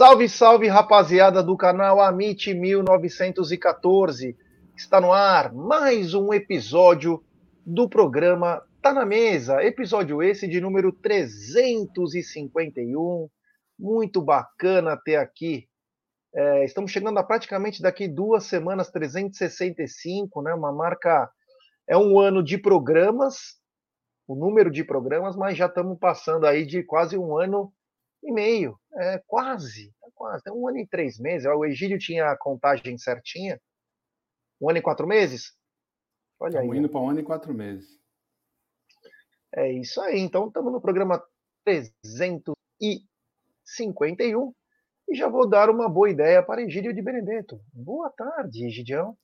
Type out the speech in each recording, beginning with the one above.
Salve, salve, rapaziada do canal Amit 1914. Está no ar mais um episódio do programa Tá na Mesa. Episódio esse de número 351. Muito bacana ter aqui. É, estamos chegando a praticamente daqui duas semanas, 365, né? Uma marca. É um ano de programas, o número de programas, mas já estamos passando aí de quase um ano e meio. É, quase, é quase. Tem um ano e três meses. O Egídio tinha a contagem certinha. Um ano e quatro meses? Olha Estamos aí. indo para um ano e quatro meses. É isso aí. Então, estamos no programa 351 e já vou dar uma boa ideia para Egídio de Benedetto. Boa tarde, Egidião.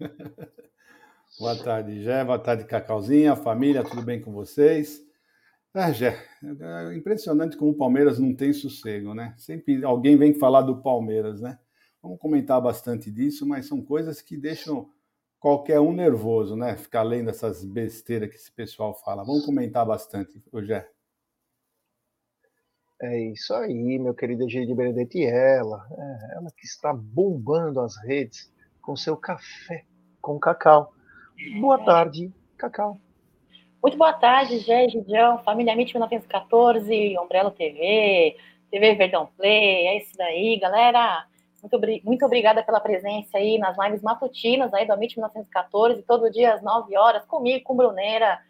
boa tarde, Gé. Boa tarde, Cacauzinha, família, tudo bem com vocês? É, Gé, é impressionante como o Palmeiras não tem sossego, né? Sempre alguém vem falar do Palmeiras, né? Vamos comentar bastante disso, mas são coisas que deixam qualquer um nervoso, né? Ficar lendo essas besteiras que esse pessoal fala. Vamos comentar bastante, Gé. É isso aí, meu querido Egídio Benedetti, ela, é, ela que está bombando as redes com seu café com cacau. Boa tarde, Cacau. Muito boa tarde, Gé, Gidião, Família MIT 1914, Umbrella TV, TV Verdão Play, é isso daí, galera. Muito, muito obrigada pela presença aí nas lives matutinas aí do Amit 1914, todo dia às 9 horas, comigo, com Bruneira,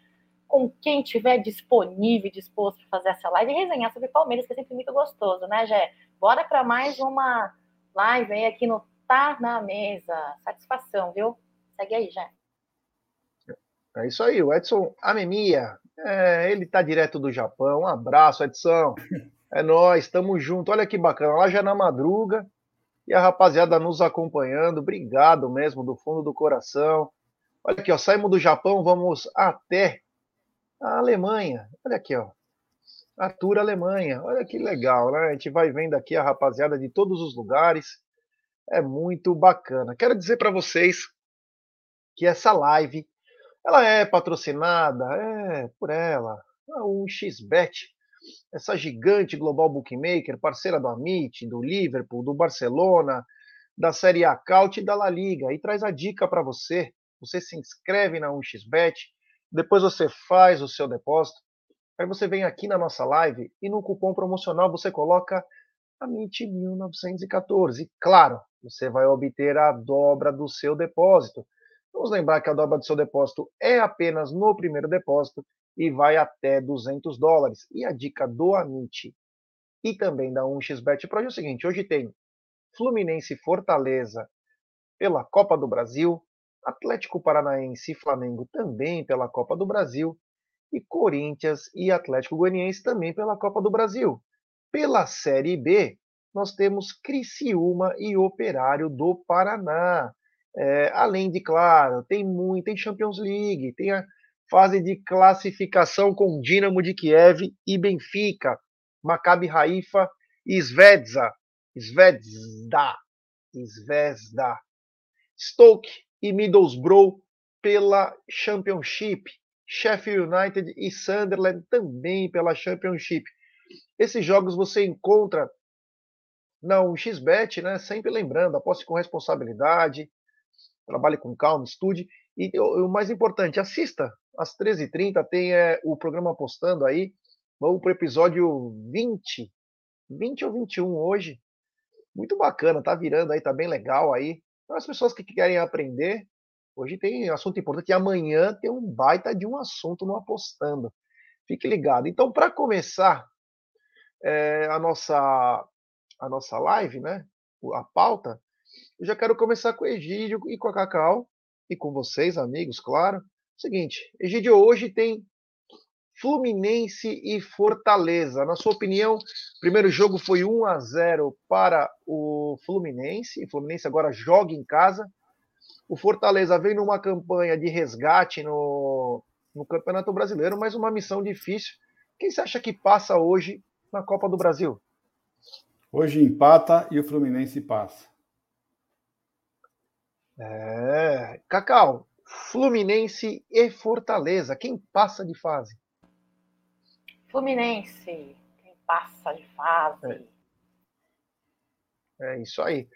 com quem tiver disponível, disposto para fazer essa live e resenhar sobre Palmeiras, que é sempre muito gostoso, né, Gé? Bora para mais uma live aí aqui no Tá na Mesa. Satisfação, viu? Segue aí, Gé. É isso aí, o Edson Amemia. É, ele tá direto do Japão. Um abraço, Edson. É nós, estamos juntos. Olha que bacana. Lá já é na madruga e a rapaziada nos acompanhando. Obrigado mesmo, do fundo do coração. Olha aqui, ó, saímos do Japão, vamos até a Alemanha. Olha aqui, ó. Arthur Alemanha. Olha que legal, né? A gente vai vendo aqui a rapaziada de todos os lugares. É muito bacana. Quero dizer para vocês que essa live ela é patrocinada, é por ela, a 1xBet, essa gigante global bookmaker, parceira do Amit, do Liverpool, do Barcelona, da Série A Caut e da La Liga, e traz a dica para você. Você se inscreve na 1xBet, depois você faz o seu depósito, aí você vem aqui na nossa live e no cupom promocional você coloca AMIT 1914. Claro, você vai obter a dobra do seu depósito. Vamos lembrar que a dobra do seu depósito é apenas no primeiro depósito e vai até 200 dólares. E a dica do Amit e também da 1xBet Pro é o seguinte: hoje tem Fluminense Fortaleza pela Copa do Brasil, Atlético Paranaense e Flamengo também pela Copa do Brasil e Corinthians e Atlético Goianiense também pela Copa do Brasil. Pela Série B, nós temos Criciúma e Operário do Paraná. É, além de, claro, tem muito, tem Champions League, tem a fase de classificação com Dinamo de Kiev e Benfica, Maccabi Haifa e Svezda, Svezda, Svezda, Stoke e Middlesbrough pela Championship, Sheffield United e Sunderland também pela Championship. Esses jogos você encontra na 1xBet, né? Sempre lembrando, aposte com responsabilidade, trabalhe com calma, estude. E o mais importante, assista. Às 13h30 tem é, o programa postando aí. Vamos para o episódio 20. 20 ou 21 hoje. Muito bacana, tá virando aí, tá bem legal aí. Para as pessoas que querem aprender, hoje tem assunto importante e amanhã tem um baita de um assunto no Apostando. Fique ligado. Então, para começar é, a, nossa, a nossa live, né? A pauta, eu já quero começar com o Egídio e com a Cacau, e com vocês, amigos, claro. Seguinte, Egídio, hoje tem Fluminense e Fortaleza. Na sua opinião, o primeiro jogo foi 1 a 0 para o Fluminense. O Fluminense agora joga em casa. O Fortaleza vem numa campanha de resgate no, no Campeonato Brasileiro, mas uma missão difícil. Quem você acha que passa hoje na Copa do Brasil? Hoje empata e o Fluminense passa. É. Cacau, Fluminense e Fortaleza. Quem passa de fase? Fluminense. Quem passa de fase? É. É isso aí.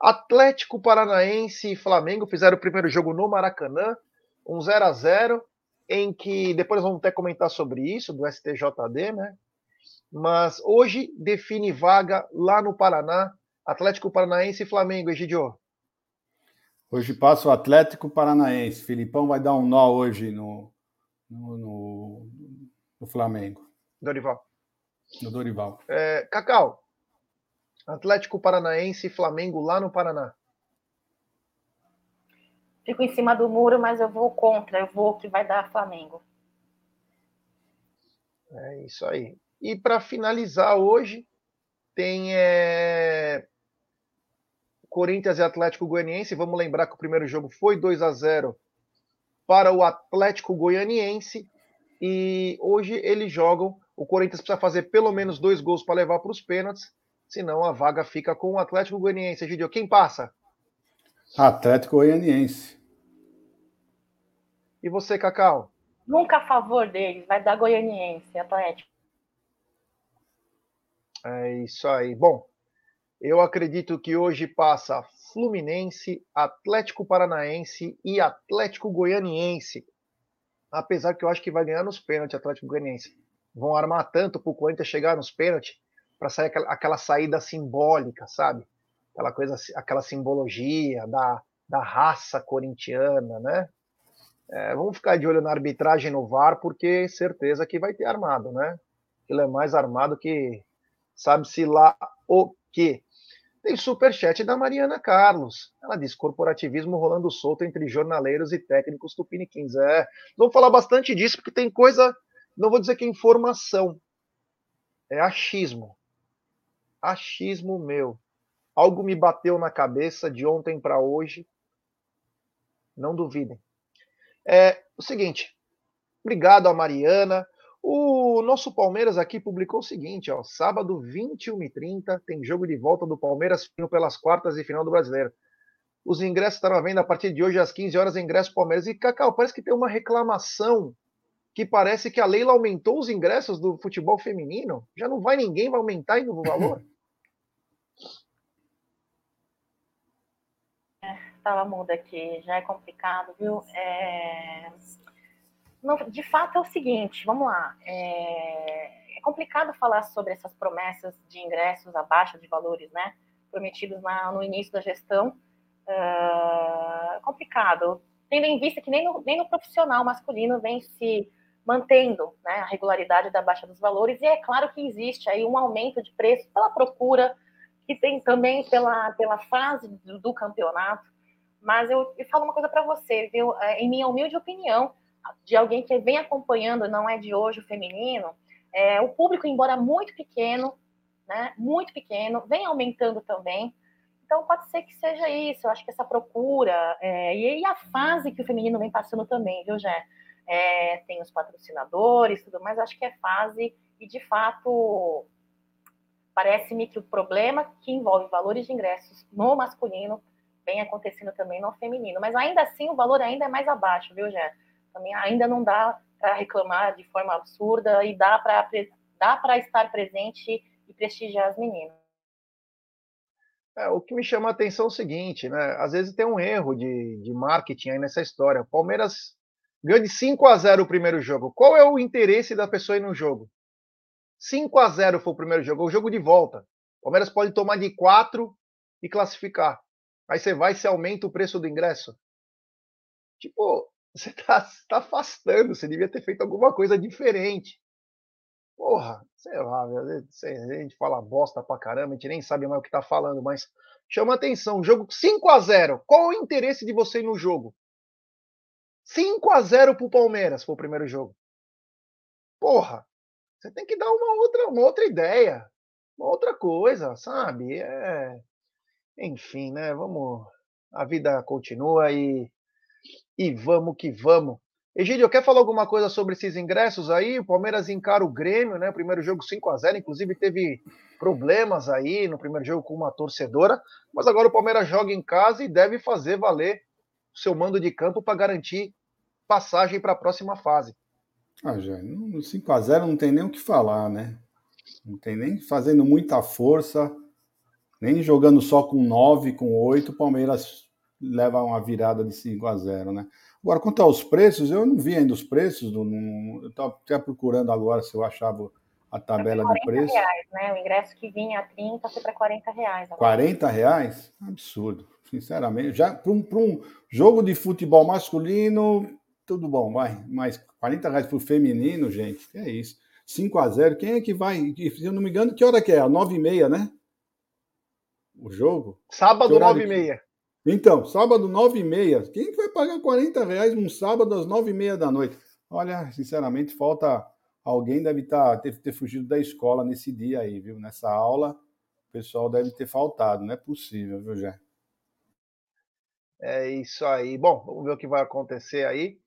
Atlético Paranaense e Flamengo fizeram o primeiro jogo no Maracanã, um 0 a 0 em que depois vamos até comentar sobre isso do STJD, né? Mas hoje define vaga lá no Paraná, Atlético Paranaense e Flamengo, Egidio. Hoje passa o Atlético Paranaense. Filipão vai dar um nó hoje no, no, no, no Flamengo. Dorival. No Dorival. É, Cacau, Atlético Paranaense e Flamengo lá no Paraná. Fico em cima do muro, mas eu vou contra. Eu vou que vai dar Flamengo. É isso aí. E para finalizar hoje, tem é... Corinthians e Atlético Goianiense. Vamos lembrar que o primeiro jogo foi 2 a 0 para o Atlético Goianiense. E hoje eles jogam. O Corinthians precisa fazer pelo menos dois gols para levar para os pênaltis senão a vaga fica com o Atlético Goianiense. Gidio, quem passa? Atlético Goianiense. E você, Cacau? Nunca a favor deles, vai dar Goianiense, Atlético. É isso aí. Bom, eu acredito que hoje passa Fluminense, Atlético Paranaense e Atlético Goianiense. Apesar que eu acho que vai ganhar nos pênaltis Atlético Goianiense. Vão armar tanto para o Corinthians chegar nos pênaltis para sair aquela, aquela, saída simbólica, sabe? Aquela coisa, aquela simbologia da, da raça corintiana, né? É, vamos ficar de olho na arbitragem no VAR, porque certeza que vai ter armado, né? Ele é mais armado que sabe-se lá o quê. Tem superchat da Mariana Carlos. Ela diz: corporativismo rolando solto entre jornaleiros e técnicos tupiniquins. É, vamos falar bastante disso, porque tem coisa, não vou dizer que é informação, é achismo achismo meu. Algo me bateu na cabeça de ontem para hoje. Não duvidem. É o seguinte. Obrigado a Mariana. O nosso Palmeiras aqui publicou o seguinte, ó, sábado 21h30 tem jogo de volta do Palmeiras pelas quartas e final do Brasileiro. Os ingressos estarão à venda a partir de hoje às 15 horas, ingresso Palmeiras. E Cacau, parece que tem uma reclamação que parece que a Leila aumentou os ingressos do futebol feminino. Já não vai ninguém, vai aumentar o valor? estava muda aqui, já é complicado, viu? É... De fato é o seguinte, vamos lá. É... é, complicado falar sobre essas promessas de ingressos abaixo de valores, né? Prometidos na, no início da gestão. É complicado, tendo em vista que nem no, nem no profissional masculino vem se mantendo né, a regularidade da baixa dos valores, e é claro que existe aí um aumento de preço pela procura, que tem também pela, pela fase do, do campeonato. Mas eu, eu falo uma coisa para você, viu? É, em minha humilde opinião, de alguém que vem acompanhando, não é de hoje o feminino, é, o público, embora muito pequeno, né, muito pequeno, vem aumentando também. Então pode ser que seja isso. Eu acho que essa procura é, e, a fase que o feminino vem passando também, viu, Jé? É, tem os patrocinadores, tudo mais. Acho que é fase e de fato parece-me que o problema que envolve valores de ingressos no masculino vem acontecendo também no feminino. Mas ainda assim o valor ainda é mais abaixo, viu, Jé? Também ainda não dá para reclamar de forma absurda e dá para dá para estar presente e prestigiar as meninas. É, o que me chama a atenção é o seguinte, né? Às vezes tem um erro de, de marketing aí nessa história. O Palmeiras ganha de 5 a 0 o primeiro jogo. Qual é o interesse da pessoa ir no jogo? 5 a 0 foi o primeiro jogo, é o jogo de volta. O Palmeiras pode tomar de 4 e classificar. Aí você vai se aumenta o preço do ingresso. Tipo, você está tá afastando, você devia ter feito alguma coisa diferente. Porra, sei lá, a gente fala bosta pra caramba, a gente nem sabe mais o que tá falando, mas chama atenção. Jogo 5 a 0 Qual o interesse de você no jogo? 5 a 0 pro Palmeiras foi o primeiro jogo. Porra, você tem que dar uma outra, uma outra ideia, uma outra coisa, sabe? É, enfim, né? Vamos. A vida continua e, e vamos que vamos. Egídio, quer falar alguma coisa sobre esses ingressos aí? O Palmeiras encara o Grêmio, né? Primeiro jogo 5 a 0 inclusive teve problemas aí no primeiro jogo com uma torcedora, mas agora o Palmeiras joga em casa e deve fazer valer o seu mando de campo para garantir passagem para a próxima fase. Ah, já, no 5 a 0 não tem nem o que falar, né? Não tem nem fazendo muita força Nem jogando só com 9, com 8, o Palmeiras leva uma virada de 5 a 0, né? Agora, quanto aos preços, eu não vi ainda os preços, do, não, eu estava até procurando agora se eu achava a tabela de preço. Reais, né? O ingresso que vinha a 30 foi para 40 reais. Agora. 40 reais? Absurdo, sinceramente. Já para um, um, jogo de futebol masculino, tudo bom, vai. Mas 40 reais para o feminino, gente, é isso. 5 a 0 quem é que vai? Se eu não me engano, que hora que é? 9 e meia, né? O jogo? Sábado, 9 e meia. Então, sábado, nove e meia. Quem vai pagar 40 reais num sábado às nove e meia da noite? Olha, sinceramente, falta alguém deve tá, ter, ter fugido da escola nesse dia aí, viu? Nessa aula, o pessoal deve ter faltado. Não é possível, viu, Jé? É isso aí. Bom, vamos ver o que vai acontecer aí.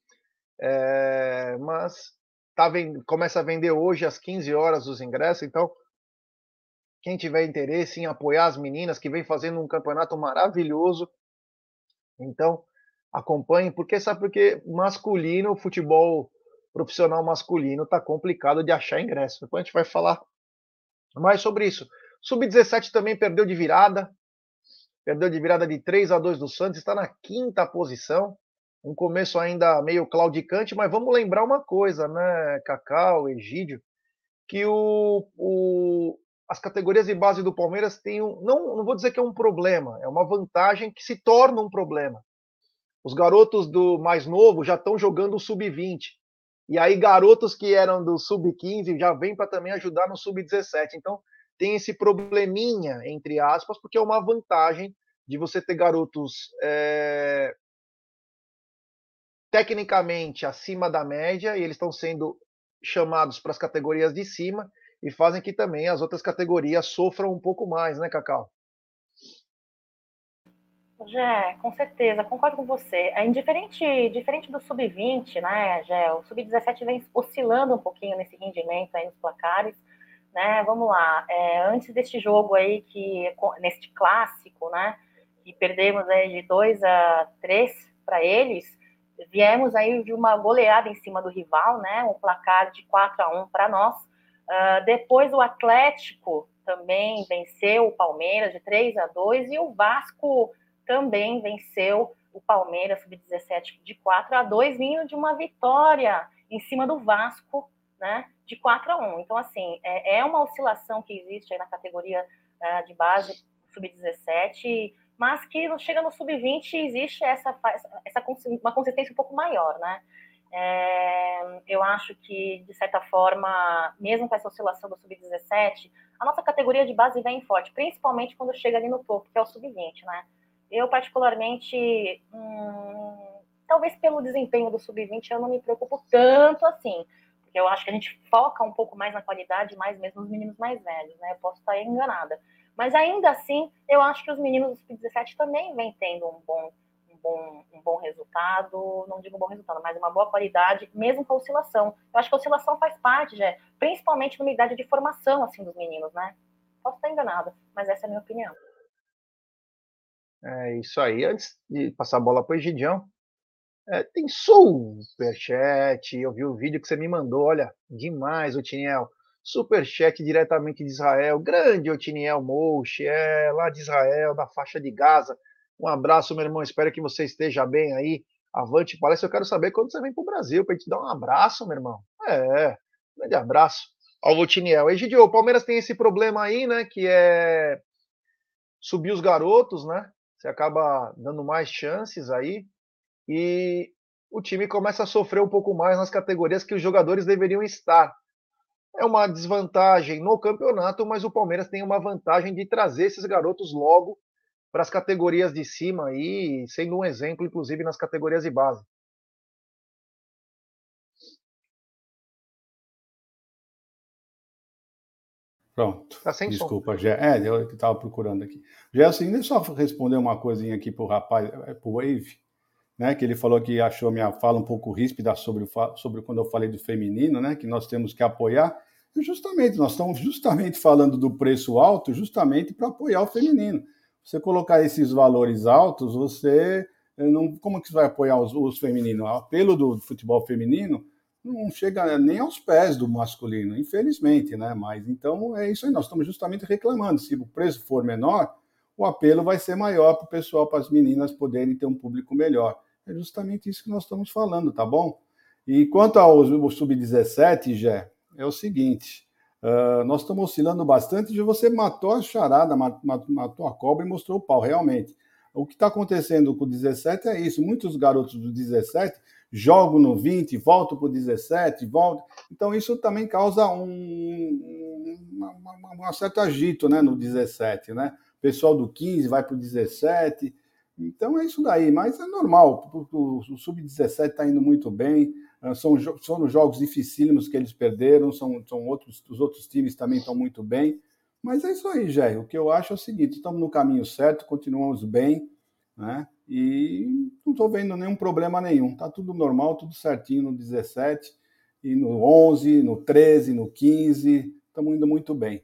É, mas tá vend... começa a vender hoje às 15 horas os ingressos, então quem tiver interesse em apoiar as meninas que vem fazendo um campeonato maravilhoso, então, acompanhem, porque sabe porque masculino, o futebol profissional masculino está complicado de achar ingresso. Depois a gente vai falar mais sobre isso. Sub-17 também perdeu de virada. Perdeu de virada de 3 a 2 do Santos, está na quinta posição. Um começo ainda meio claudicante, mas vamos lembrar uma coisa, né, Cacau, Egídio, que o, o, as categorias de base do Palmeiras têm um, não, não vou dizer que é um problema, é uma vantagem que se torna um problema. Os garotos do mais novo já estão jogando o sub-20. E aí garotos que eram do sub-15 já vêm para também ajudar no sub-17. Então tem esse probleminha, entre aspas, porque é uma vantagem de você ter garotos é, tecnicamente acima da média e eles estão sendo chamados para as categorias de cima e fazem que também as outras categorias sofram um pouco mais, né, Cacau? Jé, com certeza, concordo com você. É indiferente, diferente do sub-20, né, Jé? O sub-17 vem oscilando um pouquinho nesse rendimento aí nos placares, né? Vamos lá. É, antes deste jogo aí que neste clássico, né, que perdemos aí de 2 a 3 para eles, viemos aí de uma goleada em cima do rival, né? Um placar de 4 a 1 para nós. Uh, depois o Atlético também venceu o Palmeiras de 3 a 2 e o Vasco também venceu o Palmeiras sub-17 de 4 a 2, vindo de uma vitória em cima do Vasco, né, de 4 a 1. Então, assim, é, é uma oscilação que existe aí na categoria uh, de base sub-17, mas que chega no sub-20 existe essa, essa uma consistência um pouco maior, né? É, eu acho que, de certa forma, mesmo com essa oscilação do sub-17, a nossa categoria de base vem forte, principalmente quando chega ali no topo, que é o sub-20, né? Eu, particularmente, hum, talvez pelo desempenho do sub-20, eu não me preocupo tanto assim, porque eu acho que a gente foca um pouco mais na qualidade, mais mesmo nos meninos mais velhos, né? Eu posso estar enganada. Mas ainda assim, eu acho que os meninos do sub-17 também vêm tendo um bom bom, um bom resultado, não digo bom resultado, mas uma boa qualidade, mesmo com a oscilação. Eu acho que a oscilação faz parte, já, principalmente numa idade de formação assim dos meninos, né? Posso estar enganada, mas essa é a minha opinião. É isso aí. Antes de passar a bola para o Egidião, é, tem superchat. Eu vi o vídeo que você me mandou. Olha, demais, o Tiniel. Superchat diretamente de Israel. Grande Otiniel Mouche, é lá de Israel, da faixa de Gaza. Um abraço, meu irmão. Espero que você esteja bem aí. Avante palestra. Eu quero saber quando você vem para o Brasil para te dar um abraço, meu irmão. É, grande abraço ao Votiniel. Egidio, o Palmeiras tem esse problema aí, né? Que é subir os garotos, né? Você acaba dando mais chances aí. E o time começa a sofrer um pouco mais nas categorias que os jogadores deveriam estar. É uma desvantagem no campeonato, mas o Palmeiras tem uma vantagem de trazer esses garotos logo para as categorias de cima aí, sendo um exemplo, inclusive, nas categorias de base. Pronto. Tá sem Desculpa, Gé. É, eu estava procurando aqui. Gerson, deixa eu só responder uma coisinha aqui para o rapaz, é, para o Wave, né? Que ele falou que achou minha fala um pouco ríspida sobre, sobre quando eu falei do feminino, né? Que nós temos que apoiar. E justamente, nós estamos justamente falando do preço alto, justamente para apoiar o feminino você colocar esses valores altos, você eh, não, como que você vai apoiar os, os femininos? O apelo do futebol feminino não chega nem aos pés do masculino, infelizmente, né? Mas então é isso aí, nós estamos justamente reclamando. Se o preço for menor, o apelo vai ser maior para o pessoal, para as meninas poderem ter um público melhor. É justamente isso que nós estamos falando, tá bom? E quanto ao sub-17, Jé, é o seguinte: uh, nós estamos oscilando bastante e você matou a charada, matou a cobra e mostrou o pau, realmente. O que está acontecendo com o 17 é isso. Muitos garotos do 17 jogam no 20, voltam para o 17, voltam. Então, isso também causa um, um, um certo agito né, no 17. Né? O pessoal do 15 vai para o 17. Então, é isso daí. Mas é normal. O, o Sub-17 está indo muito bem. Ah, são, são jogos dificílimos que eles perderam. São, são outros, os outros times também estão muito bem. Mas é isso aí, Jair. O que eu acho é o seguinte: estamos no caminho certo, continuamos bem, né? E não estou vendo nenhum problema nenhum. Está tudo normal, tudo certinho no 17, e no 11, no 13, no 15. Estamos indo muito bem.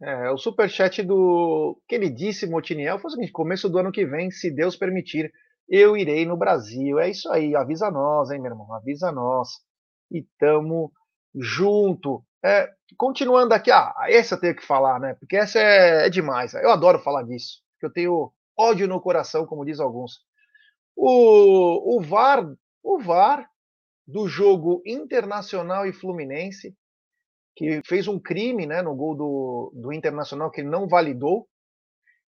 É, o superchat do queridíssimo Otiniel foi o seguinte: começo do ano que vem, se Deus permitir, eu irei no Brasil. É isso aí, avisa nós, hein, meu irmão? Avisa nós. E tamo junto. É, continuando aqui, ah, essa eu tenho que falar, né? Porque essa é, é demais. Eu adoro falar disso. Porque eu tenho ódio no coração, como diz alguns. O, o VAR, o VAR do jogo Internacional e Fluminense, que fez um crime né, no gol do, do Internacional que ele não validou,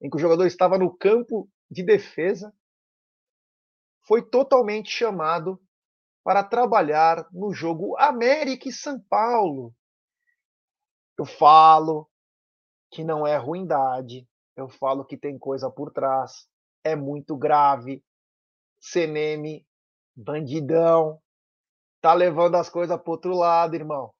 em que o jogador estava no campo de defesa, foi totalmente chamado para trabalhar no jogo América e São Paulo, eu falo que não é ruindade, eu falo que tem coisa por trás, é muito grave. CNM, bandidão, tá levando as coisas para outro lado, irmão.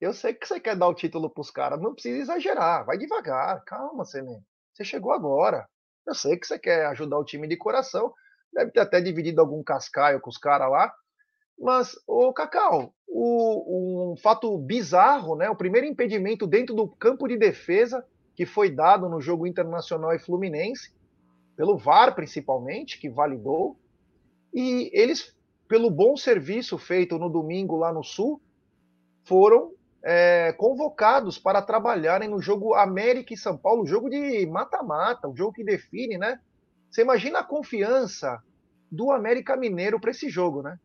Eu sei que você quer dar o título para os caras, não precisa exagerar, vai devagar, calma, CNM. Você chegou agora. Eu sei que você quer ajudar o time de coração, deve ter até dividido algum cascaio com os caras lá, mas, o Cacau, o, um fato bizarro, né? O primeiro impedimento dentro do campo de defesa que foi dado no jogo internacional e Fluminense, pelo VAR principalmente, que validou, e eles, pelo bom serviço feito no domingo lá no Sul, foram é, convocados para trabalharem no jogo América e São Paulo, jogo de mata-mata, o jogo que define, né? Você imagina a confiança do América Mineiro para esse jogo, né?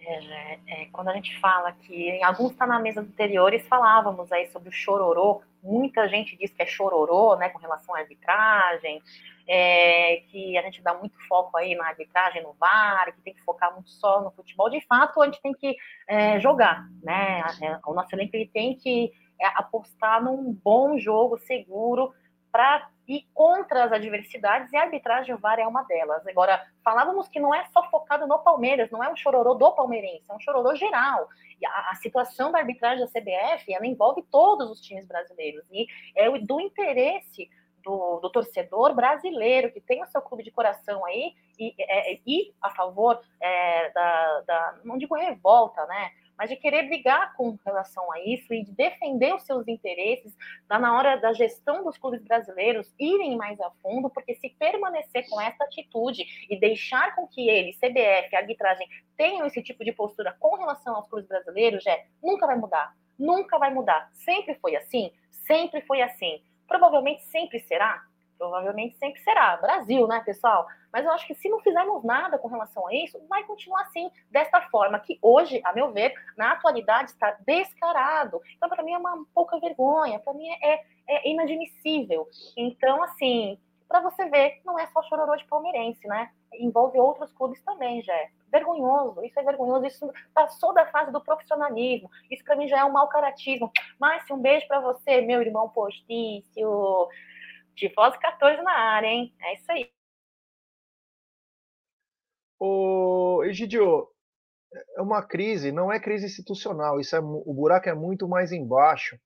É, é, quando a gente fala que alguns está na mesa anteriores falávamos aí sobre o chororô. Muita gente diz que é chororô, né, com relação à arbitragem, é, que a gente dá muito foco aí na arbitragem, no VAR, que tem que focar muito só no futebol. De fato, a gente tem que é, jogar, né? É, o nosso elenco ele tem que é, apostar num bom jogo seguro para ir contra as adversidades e a arbitragem VAR é uma delas. Agora, falávamos que não é só focado no Palmeiras, não é um chororô do palmeirense, é um chororô geral. A, a situação da arbitragem da CBF, ela envolve todos os times brasileiros e é do interesse do, do, torcedor brasileiro que tem o seu clube de coração aí e, é, e a favor é, da, da, não digo revolta, né? Mas de querer brigar com relação a isso e de defender os seus interesses tá na hora da gestão dos clubes brasileiros irem mais a fundo, porque se permanecer com essa atitude e deixar com que eles, CBF, arbitragem, tenham esse tipo de postura com relação aos clubes brasileiros, já nunca vai mudar. Nunca vai mudar. Sempre foi assim, sempre foi assim. Provavelmente sempre será, provavelmente sempre será. Brasil, né, pessoal? Mas eu acho que se não fizermos nada com relação a isso, vai continuar assim, desta forma, que hoje, a meu ver, na atualidade está descarado. Então, para mim, é uma pouca vergonha, para mim é, é inadmissível. Então, assim, para você ver, não é só chororô de palmeirense, né? Envolve outros clubes também, já é vergonhoso, isso é vergonhoso, isso passou da fase do profissionalismo, isso para mim já é um mau caratismo. Márcio, um beijo para você, meu irmão postício, Tifose 14 na área, hein? É isso aí. Ô, Egidio, é uma crise, não é crise institucional, isso é, o buraco é muito mais embaixo,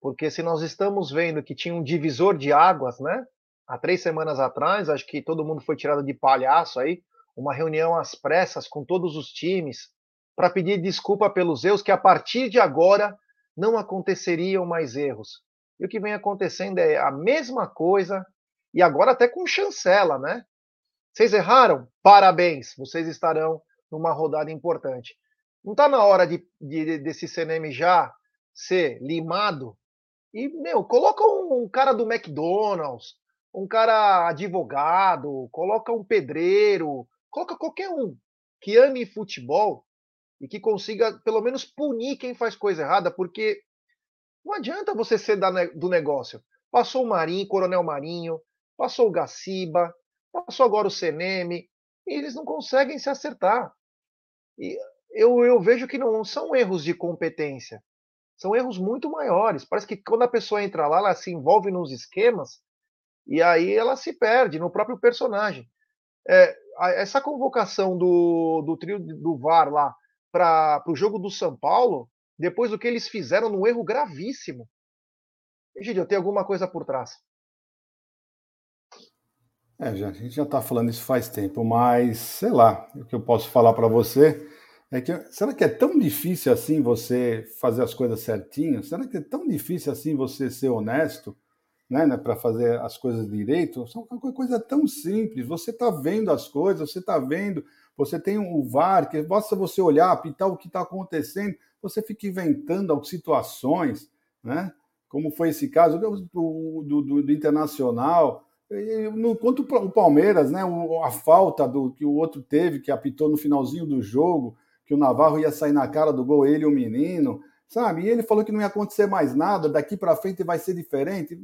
porque se nós estamos vendo que tinha um divisor de águas, né? Há três semanas atrás, acho que todo mundo foi tirado de palhaço aí, uma reunião às pressas com todos os times para pedir desculpa pelos erros que a partir de agora não aconteceriam mais erros. E o que vem acontecendo é a mesma coisa, e agora até com chancela, né? Vocês erraram? Parabéns, vocês estarão numa rodada importante. Não está na hora de, de, desse CNM já ser limado? E, meu, coloca um, um cara do McDonald's, um cara advogado, coloca um pedreiro, coloca qualquer um que ame futebol e que consiga pelo menos punir quem faz coisa errada, porque não adianta você ser da, do negócio. Passou o Marinho, Coronel Marinho, passou o Gaciba, passou agora o Seneme, e eles não conseguem se acertar. E eu, eu vejo que não são erros de competência, são erros muito maiores. Parece que quando a pessoa entra lá, ela se envolve nos esquemas e aí ela se perde no próprio personagem. É, essa convocação do, do trio do VAR lá para o jogo do São Paulo, depois do que eles fizeram num erro gravíssimo. Egidio, tem alguma coisa por trás? É, já, a gente já está falando isso faz tempo, mas sei lá, o que eu posso falar para você é que será que é tão difícil assim você fazer as coisas certinho? Será que é tão difícil assim você ser honesto, né, né para fazer as coisas direito? É uma coisa tão simples. Você está vendo as coisas, você está vendo você tem um VAR, que basta você olhar, apitar o que está acontecendo, você fica inventando situações, né? como foi esse caso do, do, do, do Internacional, no, quanto o Palmeiras, né, a falta do que o outro teve, que apitou no finalzinho do jogo, que o Navarro ia sair na cara do gol, ele e o menino, sabe? E ele falou que não ia acontecer mais nada, daqui para frente vai ser diferente.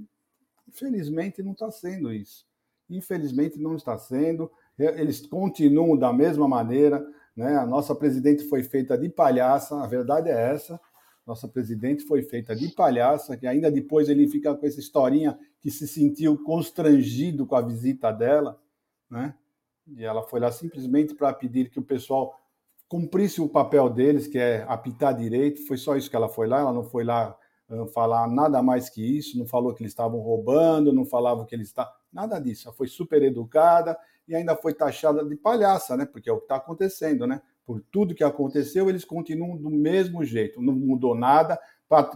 Infelizmente não está sendo isso. Infelizmente não está sendo eles continuam da mesma maneira. Né? A nossa presidente foi feita de palhaça, a verdade é essa. Nossa presidente foi feita de palhaça, que ainda depois ele fica com essa historinha que se sentiu constrangido com a visita dela, né? E ela foi lá simplesmente para pedir que o pessoal cumprisse o papel deles, que é apitar direito. Foi só isso que ela foi lá, ela não foi lá falar nada mais que isso, não falou que eles estavam roubando, não falava que eles estavam. Nada disso. Ela foi super educada e ainda foi taxada de palhaça, né? Porque é o que está acontecendo, né? Por tudo que aconteceu, eles continuam do mesmo jeito, não mudou nada.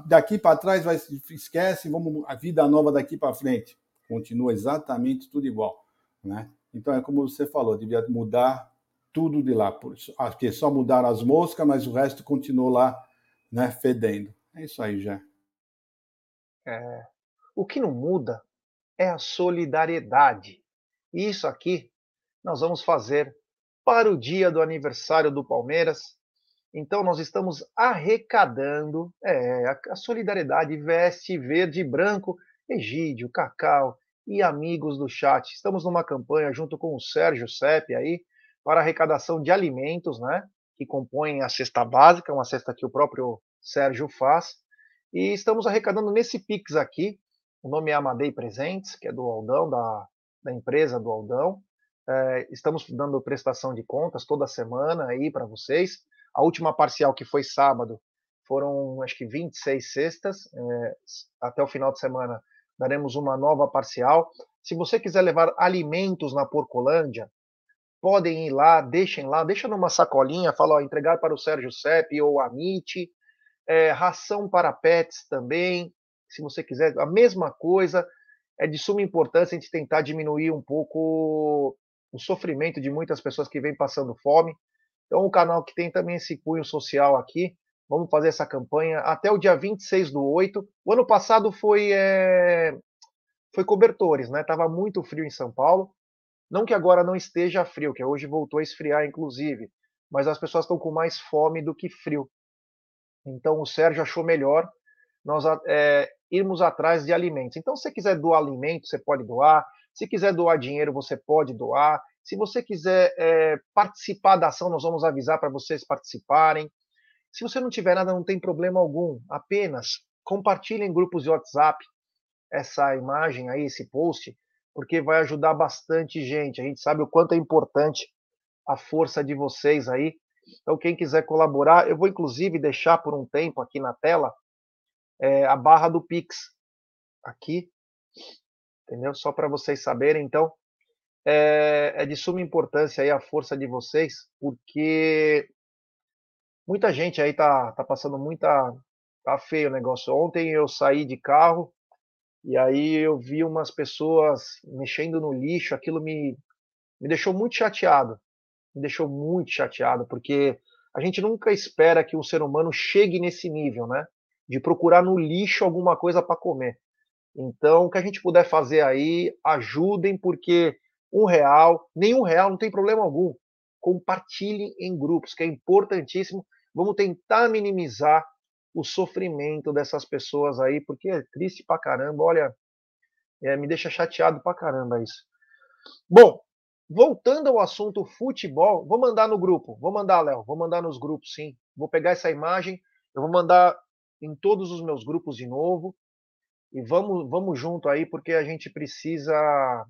Daqui para trás, vai, esquece, vamos a vida nova daqui para frente. Continua exatamente tudo igual, né? Então é como você falou, devia mudar tudo de lá. Aqui só mudaram as moscas, mas o resto continuou lá, né? Fedendo. É isso aí já. É, o que não muda é a solidariedade. E isso aqui nós vamos fazer para o dia do aniversário do Palmeiras. Então, nós estamos arrecadando é, a, solidariedade veste verde e branco, Egídio, Cacau e amigos do chat. Estamos numa campanha junto com o Sérgio Sepp aí para arrecadação de alimentos, né? Que compõem a cesta básica, uma cesta que o próprio Sérgio faz. E estamos arrecadando nesse Pix aqui. O nome é Amadei Presentes, que é do Aldão, da, da empresa do Aldão. É, estamos dando prestação de contas toda semana aí para vocês. A última parcial que foi sábado foram acho que 26 cestas. É, até o final de semana daremos uma nova parcial. Se você quiser levar alimentos na Porcolândia, podem ir lá, deixem lá, deixa numa sacolinha, fala, ó, entregar para o Sérgio Sepp ou a MIT. É, ração para pets também, se você quiser, a mesma coisa. É de suma importância a gente tentar diminuir um pouco o sofrimento de muitas pessoas que vêm passando fome. Então, o canal que tem também esse cunho social aqui, vamos fazer essa campanha até o dia 26 do 8. O ano passado foi, é... foi cobertores, né? Tava muito frio em São Paulo. Não que agora não esteja frio, que hoje voltou a esfriar, inclusive, mas as pessoas estão com mais fome do que frio. Então, o Sérgio achou melhor nós é, irmos atrás de alimentos. Então, se você quiser doar alimento, você pode doar. Se quiser doar dinheiro, você pode doar. Se você quiser é, participar da ação, nós vamos avisar para vocês participarem. Se você não tiver nada, não tem problema algum. Apenas compartilhe em grupos de WhatsApp essa imagem aí, esse post, porque vai ajudar bastante gente. A gente sabe o quanto é importante a força de vocês aí. Então, quem quiser colaborar, eu vou inclusive deixar por um tempo aqui na tela é, a barra do Pix aqui entendeu? Só para vocês saberem, então, é, é, de suma importância aí a força de vocês, porque muita gente aí tá, tá passando muita. tá feio o negócio. Ontem eu saí de carro e aí eu vi umas pessoas mexendo no lixo, aquilo me, me deixou muito chateado. Me deixou muito chateado, porque a gente nunca espera que o ser humano chegue nesse nível, né? De procurar no lixo alguma coisa para comer. Então, o que a gente puder fazer aí, ajudem, porque um real, nenhum real, não tem problema algum. Compartilhem em grupos, que é importantíssimo. Vamos tentar minimizar o sofrimento dessas pessoas aí, porque é triste pra caramba. Olha, é, me deixa chateado pra caramba isso. Bom, voltando ao assunto futebol, vou mandar no grupo. Vou mandar, Léo, vou mandar nos grupos, sim. Vou pegar essa imagem, eu vou mandar em todos os meus grupos de novo. E vamos, vamos junto aí, porque a gente precisa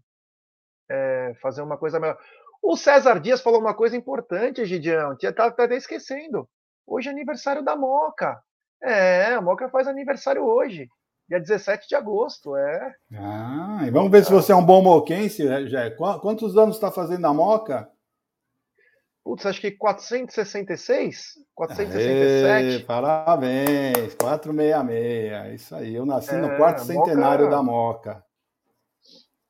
é, fazer uma coisa melhor. O César Dias falou uma coisa importante, Gidião. Tá, tá até esquecendo. Hoje é aniversário da Moca. É, a Moca faz aniversário hoje, dia 17 de agosto, é. Ah, e vamos ver se você é um bom moquense, Jé. Quantos anos está fazendo a Moca? Putz, acho que 466? 467? Aê, parabéns, 466. Isso aí, eu nasci é, no quarto centenário Moca, da Moca.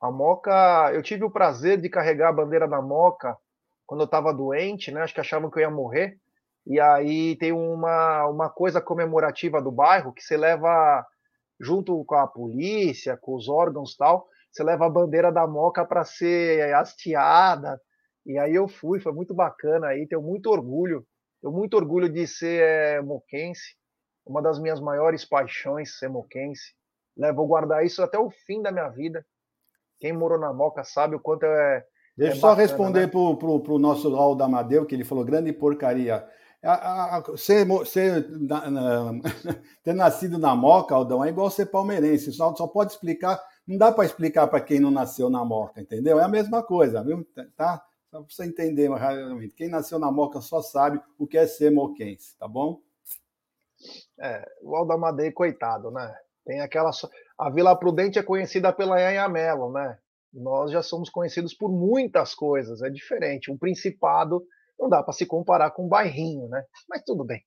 A Moca, eu tive o prazer de carregar a bandeira da Moca quando eu estava doente, né? Acho que achavam que eu ia morrer. E aí tem uma, uma coisa comemorativa do bairro que você leva junto com a polícia, com os órgãos tal, você leva a bandeira da Moca para ser hasteada e aí eu fui, foi muito bacana aí, tenho muito orgulho, tenho muito orgulho de ser é, moquense, uma das minhas maiores paixões ser moquense. Né? Vou guardar isso até o fim da minha vida. Quem morou na Moca sabe o quanto é. Deixa eu é só bacana, responder né? pro, pro, pro nosso Raul Amadeu, que ele falou grande porcaria. A, a, ser, ser na, na, ter nascido na Moca, Aldão, é igual ser palmeirense. Só, só pode explicar, não dá para explicar para quem não nasceu na Moca, entendeu? É a mesma coisa, viu? Tá? Só para você entender rapidamente. Quem nasceu na Moca só sabe o que é ser moquense, tá bom? É, o Aldamadei, coitado, né? Tem aquela. A Vila Prudente é conhecida pela Yanha Melo, né? Nós já somos conhecidos por muitas coisas, é diferente. Um principado não dá para se comparar com um bairrinho, né? Mas tudo bem.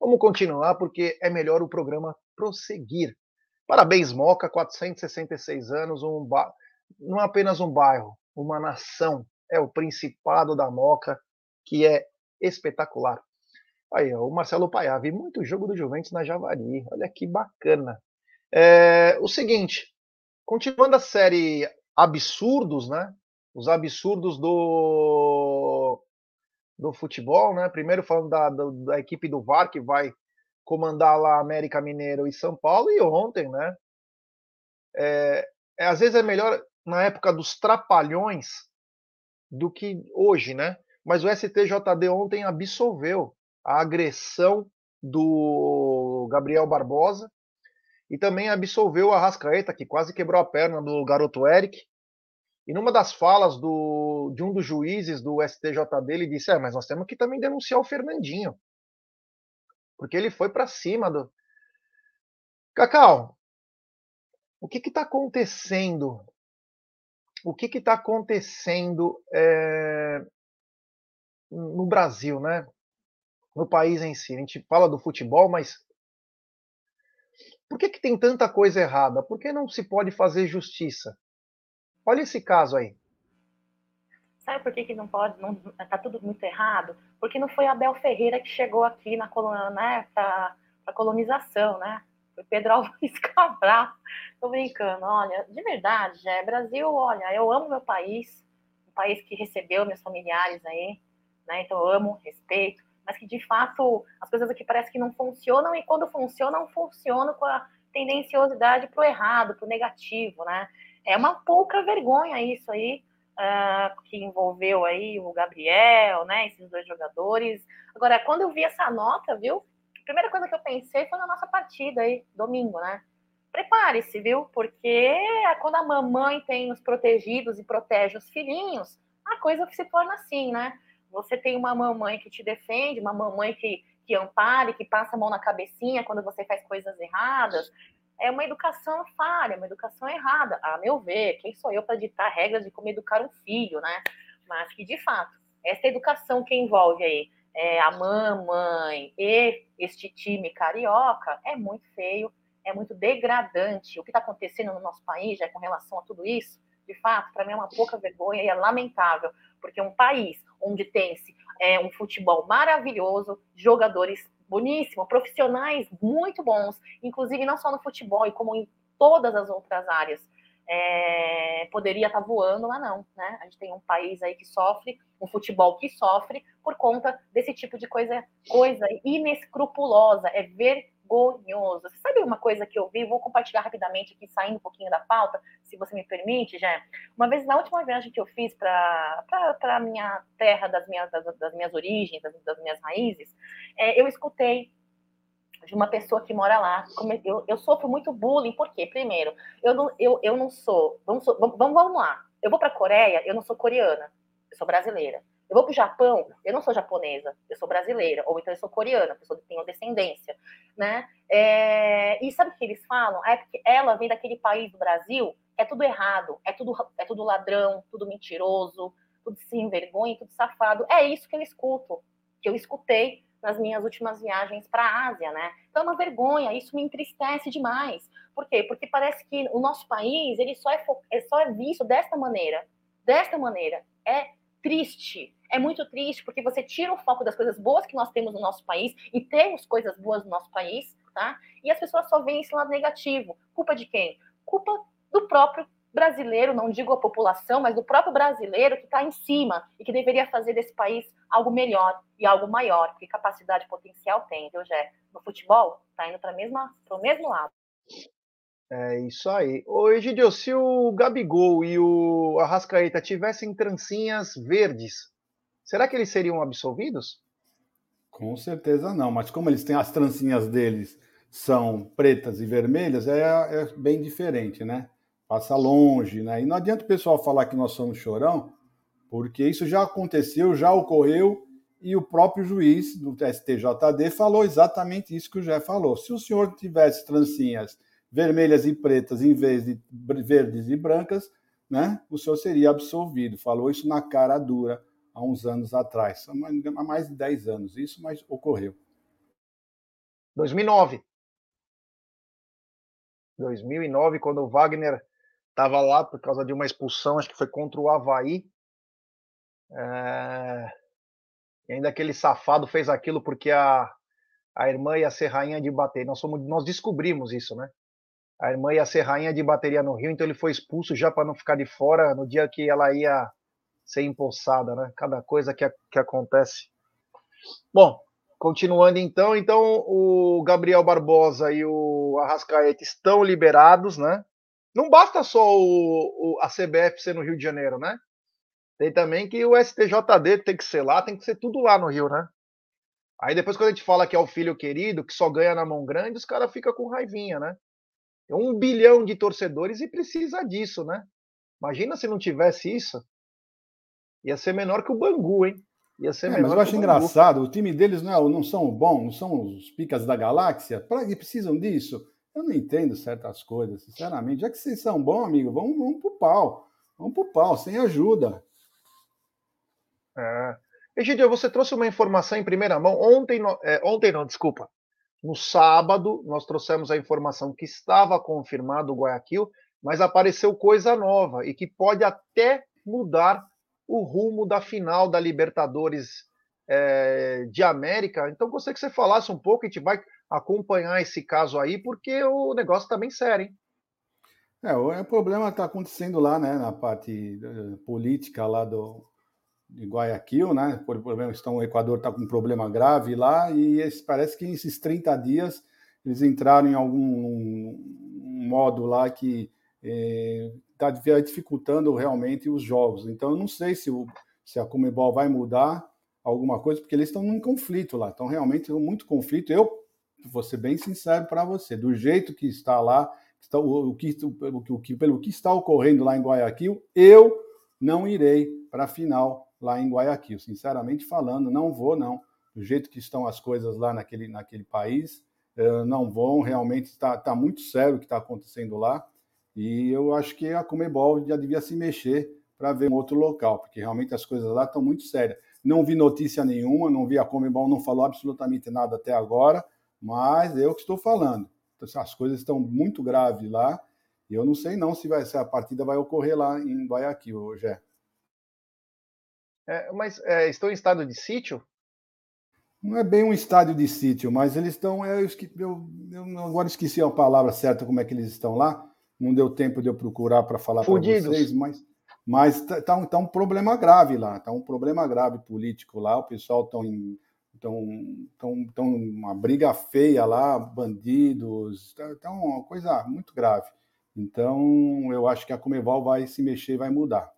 Vamos continuar porque é melhor o programa prosseguir. Parabéns, Moca, 466 anos, um ba... não apenas um bairro, uma nação é o Principado da Moca, que é espetacular. Aí, ó, o Marcelo Paiá, vi muito jogo do Juventus na Javari. Olha que bacana. É, o seguinte, continuando a série Absurdos, né? Os absurdos do, do futebol, né? Primeiro falando da, da, da equipe do VAR, que vai comandar lá América Mineiro e São Paulo, e ontem, né? É, é, às vezes é melhor, na época dos trapalhões, do que hoje, né? Mas o STJD ontem absolveu a agressão do Gabriel Barbosa e também absolveu a Rascaeta, que quase quebrou a perna do garoto Eric. E numa das falas do, de um dos juízes do STJD, ele disse: É, mas nós temos que também denunciar o Fernandinho. Porque ele foi para cima do. Cacau, o que está acontecendo o que está acontecendo é, no Brasil, né? No país em si. A gente fala do futebol, mas por que, que tem tanta coisa errada? Por que não se pode fazer justiça? Olha esse caso aí. Sabe por que, que não pode? Não, tá tudo muito errado? Porque não foi Abel Ferreira que chegou aqui na né, para a colonização, né? Foi Pedro Álvares Cabral. Tô brincando, olha, de verdade, é Brasil, olha, eu amo meu país, um país que recebeu meus familiares aí, né? Então eu amo, respeito, mas que de fato as coisas aqui parecem que não funcionam e quando funcionam, funcionam com a tendenciosidade para o errado, para o negativo, né? É uma pouca vergonha isso aí, uh, que envolveu aí o Gabriel, né? Esses dois jogadores. Agora, quando eu vi essa nota, viu? Primeira coisa que eu pensei foi na nossa partida aí, domingo, né? Prepare-se, viu? Porque quando a mamãe tem os protegidos e protege os filhinhos, a coisa se torna assim, né? Você tem uma mamãe que te defende, uma mamãe que, que ampare, que passa a mão na cabecinha quando você faz coisas erradas. É uma educação falha, uma educação errada, a meu ver. Quem sou eu para ditar regras de como educar um filho, né? Mas que, de fato, essa educação que envolve aí é, a mamãe e este time carioca é muito feio, é muito degradante. O que está acontecendo no nosso país já com relação a tudo isso, de fato, para mim é uma pouca vergonha e é lamentável, porque um país onde tem-se é, um futebol maravilhoso, jogadores boníssimo, profissionais muito bons, inclusive não só no futebol, e como em todas as outras áreas. É, poderia estar tá voando, mas não, né? A gente tem um país aí que sofre, um futebol que sofre por conta desse tipo de coisa, coisa inescrupulosa, é vergonhoso. Você sabe uma coisa que eu vi? Vou compartilhar rapidamente aqui, saindo um pouquinho da pauta, se você me permite, já. Uma vez, na última viagem que eu fiz para a minha terra, das minhas, das, das minhas origens, das, das minhas raízes, é, eu escutei de uma pessoa que mora lá. Eu, eu sofro muito bullying, por quê? Primeiro, eu não, eu, eu não sou vamos, vamos, vamos lá. Eu vou para a Coreia, eu não sou coreana, eu sou brasileira. Eu vou para o Japão, eu não sou japonesa, eu sou brasileira, ou então eu sou coreana, eu tenho descendência, né? É, e sabe o que eles falam? É porque ela vem daquele país do Brasil, é tudo errado, é tudo, é tudo ladrão, tudo mentiroso, tudo sem vergonha, tudo safado. É isso que eu escuto, que eu escutei nas minhas últimas viagens para a Ásia, né? Então é uma vergonha, isso me entristece demais. Por quê? Porque parece que o nosso país ele só é, é só é visto desta maneira, desta maneira. É triste, é muito triste porque você tira o foco das coisas boas que nós temos no nosso país e temos coisas boas no nosso país, tá? E as pessoas só veem esse lado negativo. Culpa de quem? Culpa do próprio brasileiro, não digo a população, mas do próprio brasileiro que está em cima e que deveria fazer desse país algo melhor e algo maior, porque capacidade potencial tem, viu, Jé? No futebol, está indo para o mesmo lado. É isso aí. Ô, Egidio, se o Gabigol e o Arrascaeta tivessem trancinhas verdes, será que eles seriam absolvidos? Com certeza não, mas como eles têm as trancinhas deles são pretas e vermelhas, é, é bem diferente, né? Passa longe, né? E não adianta o pessoal falar que nós somos chorão, porque isso já aconteceu, já ocorreu, e o próprio juiz do STJD falou exatamente isso que o Jé falou. Se o senhor tivesse trancinhas vermelhas e pretas em vez de verdes e brancas, né, o senhor seria absolvido. Falou isso na cara dura há uns anos atrás, há mais de 10 anos isso, mas ocorreu. 2009. 2009, quando o Wagner estava lá por causa de uma expulsão, acho que foi contra o Havaí. É... E ainda aquele safado fez aquilo porque a, a irmã ia ser rainha de bateria. Nós, somos, nós descobrimos isso, né? A irmã ia ser rainha de bateria no Rio, então ele foi expulso já para não ficar de fora no dia que ela ia ser empossada, né? Cada coisa que, que acontece. Bom, continuando então, então o Gabriel Barbosa e o Arrascaeta estão liberados, né? Não basta só o, o, a CBF ser no Rio de Janeiro, né? Tem também que o STJD tem que ser lá, tem que ser tudo lá no Rio, né? Aí depois quando a gente fala que é o filho querido, que só ganha na mão grande, os caras ficam com raivinha, né? É um bilhão de torcedores e precisa disso, né? Imagina se não tivesse isso. Ia ser menor que o Bangu, hein? Ia ser é, menor mas eu acho engraçado, o time deles não, é, não são bons, não são os picas da galáxia. Para que precisam disso? Eu não entendo certas coisas, sinceramente. Já que vocês são bons, amigo, vamos, vamos pro pau. Vamos pro pau, sem ajuda. É. Egidio, você trouxe uma informação em primeira mão. Ontem, é, ontem não, desculpa. No sábado, nós trouxemos a informação que estava confirmado o Guayaquil, mas apareceu coisa nova e que pode até mudar o rumo da final da Libertadores é, de América. Então, gostaria que você falasse um pouco, a gente vai acompanhar esse caso aí, porque o negócio está bem sério, hein? É, o problema está acontecendo lá, né, na parte uh, política lá do, de Guayaquil, né? Por problema, estão, o Equador está com um problema grave lá e esse, parece que esses 30 dias eles entraram em algum um modo lá que está eh, dificultando realmente os jogos. Então, eu não sei se, o, se a Comebol vai mudar alguma coisa, porque eles estão num conflito lá, estão realmente muito conflito. Eu vou ser bem sincero para você, do jeito que está lá, está, o, que, o, que, pelo que está ocorrendo lá em Guayaquil, eu não irei para a final lá em Guayaquil. Sinceramente falando, não vou, não. Do jeito que estão as coisas lá naquele, naquele país, não vão. Realmente está tá muito sério o que está acontecendo lá. E eu acho que a Comebol já devia se mexer para ver um outro local, porque realmente as coisas lá estão muito sérias. Não vi notícia nenhuma, não vi a Comebol, não falou absolutamente nada até agora. Mas eu que estou falando. As coisas estão muito graves lá. E eu não sei não se, vai, se a partida vai ocorrer lá em Guayaquil, Jé. É, mas é, estão em estado de sítio? Não é bem um estádio de sítio, mas eles estão. Eu, eu, eu, agora esqueci a palavra certa, como é que eles estão lá. Não deu tempo de eu procurar para falar para vocês, mas mas está tá, tá um problema grave lá, está um problema grave político lá. O pessoal está em tão, tão, tão uma briga feia lá, bandidos, tá uma coisa muito grave. Então, eu acho que a Comeval vai se mexer e vai mudar.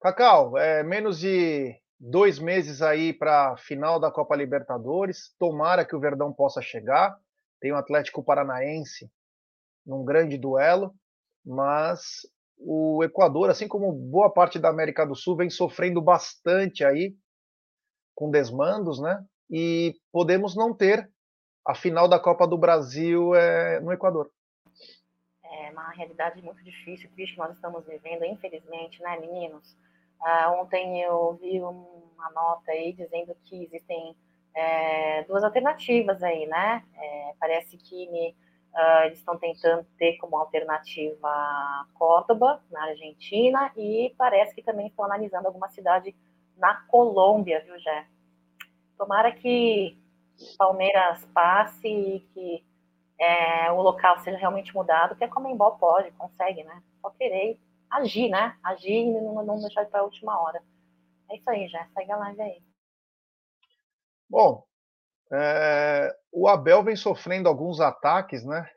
Cacau, é menos de dois meses aí para a final da Copa Libertadores. Tomara que o Verdão possa chegar. Tem o Atlético Paranaense num grande duelo, mas o Equador, assim como boa parte da América do Sul, vem sofrendo bastante aí com desmandos, né? E podemos não ter a final da Copa do Brasil é, no Equador. É uma realidade muito difícil, triste que nós estamos vivendo, infelizmente, né, meninos? Ah, ontem eu vi uma nota aí dizendo que existem é, duas alternativas aí, né? É, parece que uh, eles estão tentando ter como alternativa Córdoba, na Argentina, e parece que também estão analisando alguma cidade na Colômbia, viu, Jé? Tomara que Palmeiras passe e que é, o local seja realmente mudado, que a Comembol pode, consegue, né? Só querer agir, né? Agir e não, não deixar para a última hora. É isso aí, já. Segue a live aí. Bom, é, o Abel vem sofrendo alguns ataques, né?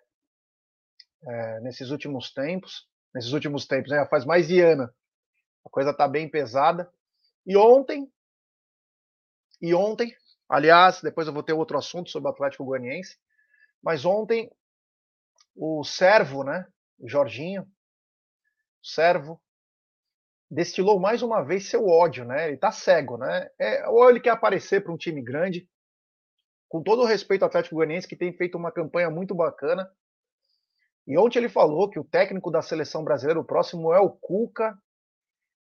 É, nesses últimos tempos. Nesses últimos tempos, né? Faz mais de ano. A coisa tá bem pesada. E ontem. E ontem, aliás, depois eu vou ter outro assunto sobre o Atlético Goianiense. Mas ontem, o servo, né? O Jorginho, servo, destilou mais uma vez seu ódio, né? Ele tá cego, né? É, ou ele quer aparecer para um time grande, com todo o respeito ao Atlético Goianiense, que tem feito uma campanha muito bacana. E ontem ele falou que o técnico da seleção brasileira, o próximo é o Cuca,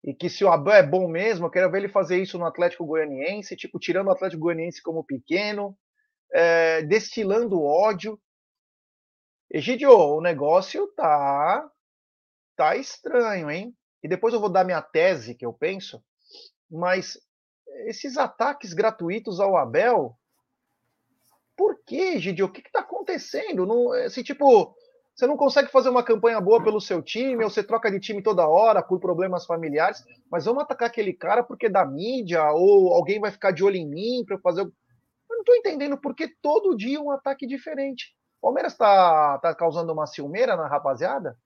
e que se o Abel é bom mesmo, eu quero ver ele fazer isso no Atlético Goianiense, tipo, tirando o Atlético Goianiense como pequeno, é, destilando ódio. Egidio, o negócio tá tá estranho, hein? E depois eu vou dar minha tese que eu penso, mas esses ataques gratuitos ao Abel, por que, Gidio? O que está acontecendo? Não, esse tipo, você não consegue fazer uma campanha boa pelo seu time, ou você troca de time toda hora por problemas familiares, mas vamos atacar aquele cara porque da mídia, ou alguém vai ficar de olho em mim para fazer. Eu não estou entendendo por que todo dia um ataque diferente. O Palmeiras está tá causando uma ciumeira na rapaziada?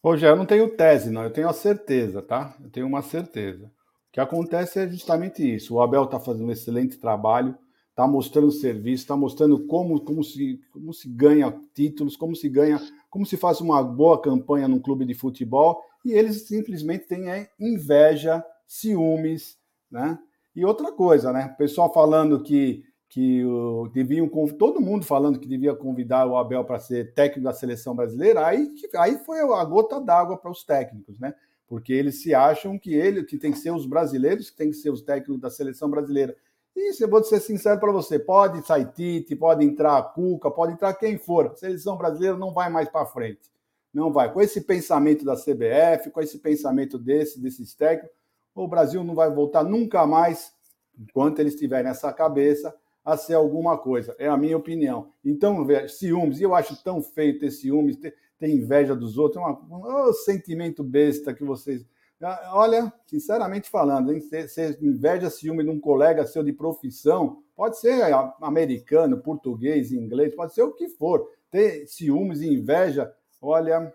Hoje eu não tenho tese, não, eu tenho a certeza, tá? Eu tenho uma certeza. O que acontece é justamente isso. O Abel está fazendo um excelente trabalho, está mostrando serviço, está mostrando como, como, se, como se ganha títulos, como se ganha, como se faz uma boa campanha num clube de futebol, e eles simplesmente têm é, inveja, ciúmes, né? E outra coisa, né? O pessoal falando que que o, deviam todo mundo falando que devia convidar o Abel para ser técnico da seleção brasileira, aí, aí foi a gota d'água para os técnicos, né? Porque eles se acham que ele que tem que ser os brasileiros, que tem que ser os técnicos da seleção brasileira. E eu vou ser sincero para você, pode sair Tite, pode entrar Cuca, pode entrar quem for, a seleção brasileira não vai mais para frente. Não vai. Com esse pensamento da CBF, com esse pensamento desse, desses técnicos, o Brasil não vai voltar nunca mais, enquanto eles tiverem essa cabeça, a ser alguma coisa. É a minha opinião. Então, ciúmes, e eu acho tão feio ter ciúmes, ter, ter inveja dos outros, é um, um sentimento besta que vocês. Ah, olha, sinceramente falando, ser, inveja, ciúme de um colega seu de profissão, pode ser americano, português, inglês, pode ser o que for. Ter ciúmes e inveja, olha,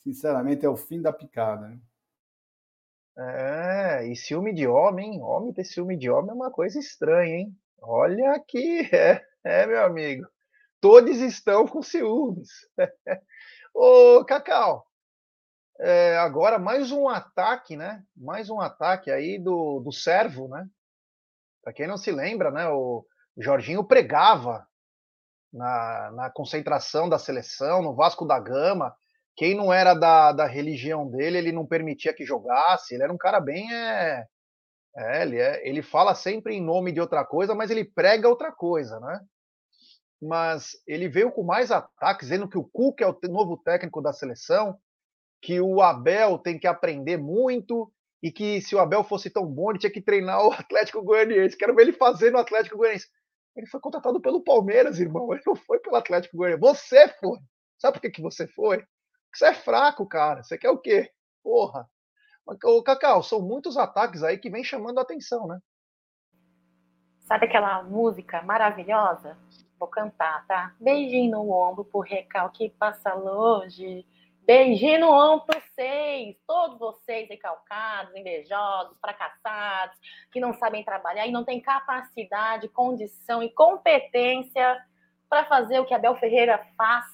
sinceramente, é o fim da picada. Né? É, e ciúme de homem, homem ter ciúme de homem é uma coisa estranha, hein? Olha aqui, é, é, meu amigo. Todos estão com ciúmes. Ô, Cacau, é, agora mais um ataque, né? Mais um ataque aí do, do servo, né? Para quem não se lembra, né? O Jorginho pregava na, na concentração da seleção, no Vasco da Gama. Quem não era da, da religião dele, ele não permitia que jogasse. Ele era um cara bem é, é, ele, é, ele fala sempre em nome de outra coisa, mas ele prega outra coisa, né? Mas ele veio com mais ataques, dizendo que o Cuca é o novo técnico da seleção, que o Abel tem que aprender muito e que se o Abel fosse tão bom, ele tinha que treinar o Atlético Goianiense. Quero ver ele fazer no Atlético Goianiense. Ele foi contratado pelo Palmeiras, irmão. Ele não foi pelo Atlético Goianiense. Você foi. Sabe por que, que você foi? Porque você é fraco, cara. Você quer o quê? Porra. Ô, Cacau, são muitos ataques aí que vem chamando a atenção, né? Sabe aquela música maravilhosa? Vou cantar, tá? Beijinho no ombro por recalque passa longe. Beijinho para vocês, todos vocês recalcados, invejosos, fracassados, que não sabem trabalhar e não têm capacidade, condição e competência para fazer o que Abel Ferreira faz,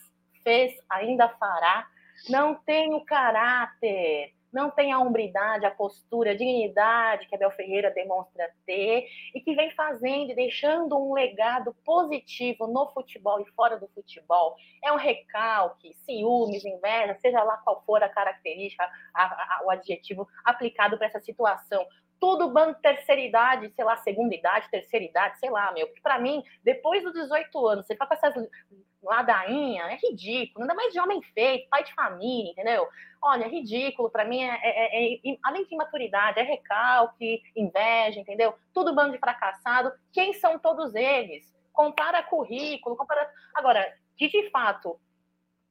fez, ainda fará. Não tem o caráter, não tem a hombridade, a postura, a dignidade que Abel Ferreira demonstra ter e que vem fazendo e deixando um legado positivo no futebol e fora do futebol. É um recalque, ciúmes, inveja, seja lá qual for a característica, a, a, o adjetivo aplicado para essa situação tudo bando terceira idade, sei lá, segunda idade, terceira idade, sei lá, meu. Porque para mim, depois dos 18 anos, você fica com essas ladainha, é ridículo, ainda mais de homem feito, pai de família, entendeu? Olha, é ridículo, para mim, é, é, é, é, além de imaturidade, é recalque, inveja, entendeu? Tudo bando de fracassado. Quem são todos eles? Compara currículo, compara. Agora, que de fato,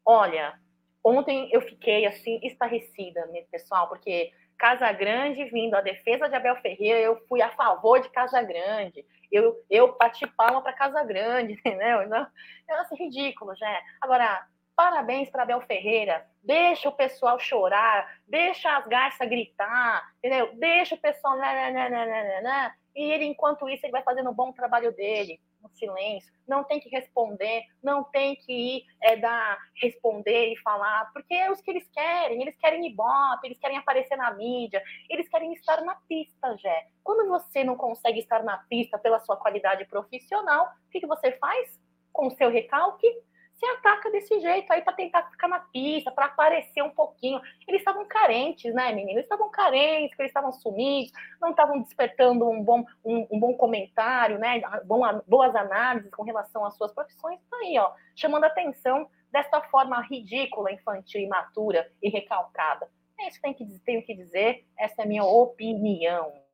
olha, ontem eu fiquei assim, estarrecida, pessoal, porque Casa Grande vindo a defesa de Abel Ferreira, eu fui a favor de Casa Grande. Eu, eu bati palma para Casa Grande, entendeu? Então, é assim, ridículo, já. Agora, parabéns para Abel Ferreira. Deixa o pessoal chorar, deixa as garças gritar, entendeu? Deixa o pessoal. Né, né, né, e ele, enquanto isso, ele vai fazendo um bom trabalho dele no silêncio, não tem que responder, não tem que ir é, dar, responder e falar, porque é os que eles querem, eles querem ibope, eles querem aparecer na mídia, eles querem estar na pista, Jé. Quando você não consegue estar na pista pela sua qualidade profissional, o que, que você faz com o seu recalque? Se ataca desse jeito aí para tentar ficar na pista, para aparecer um pouquinho. Eles estavam carentes, né, menino? Eles estavam carentes, eles estavam sumidos, não estavam despertando um bom, um, um, bom comentário, né? Bom, boas análises com relação às suas profissões. Tá aí, ó, chamando atenção dessa forma ridícula, infantil, imatura e recalcada. É isso que tem que, tenho que dizer, essa é a minha opinião.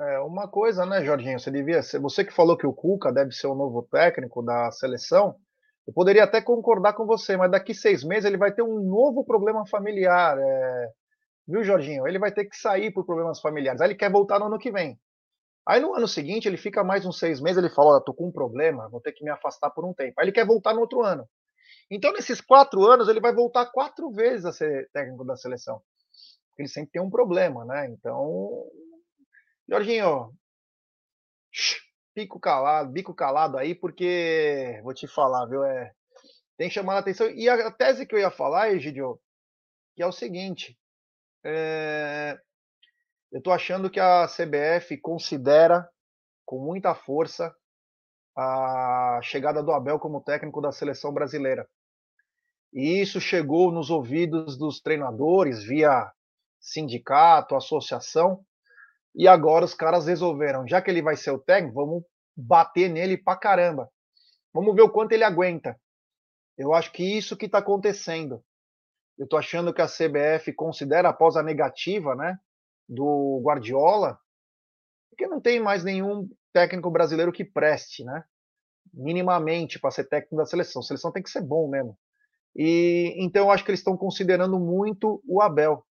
É, uma coisa, né, Jorginho? Você devia ser. Você que falou que o Cuca deve ser o novo técnico da seleção. Eu poderia até concordar com você, mas daqui seis meses ele vai ter um novo problema familiar. É... Viu, Jorginho? Ele vai ter que sair por problemas familiares. Aí ele quer voltar no ano que vem. Aí no ano seguinte ele fica mais uns seis meses. Ele fala: Olha, tô com um problema, vou ter que me afastar por um tempo. Aí ele quer voltar no outro ano. Então, nesses quatro anos, ele vai voltar quatro vezes a ser técnico da seleção. Ele sempre tem um problema, né? Então, Jorginho, pico calado, bico calado aí, porque vou te falar, viu? É, tem chamado a atenção. E a tese que eu ia falar, Egidio, que é o seguinte: é, eu tô achando que a CBF considera com muita força a chegada do Abel como técnico da seleção brasileira. E isso chegou nos ouvidos dos treinadores via sindicato, associação, e agora os caras resolveram, já que ele vai ser o técnico, vamos bater nele pra caramba. Vamos ver o quanto ele aguenta. Eu acho que isso que está acontecendo. Eu estou achando que a CBF considera após a negativa, né, do Guardiola, porque não tem mais nenhum técnico brasileiro que preste, né, minimamente para ser técnico da seleção. A seleção tem que ser bom mesmo. E então eu acho que eles estão considerando muito o Abel.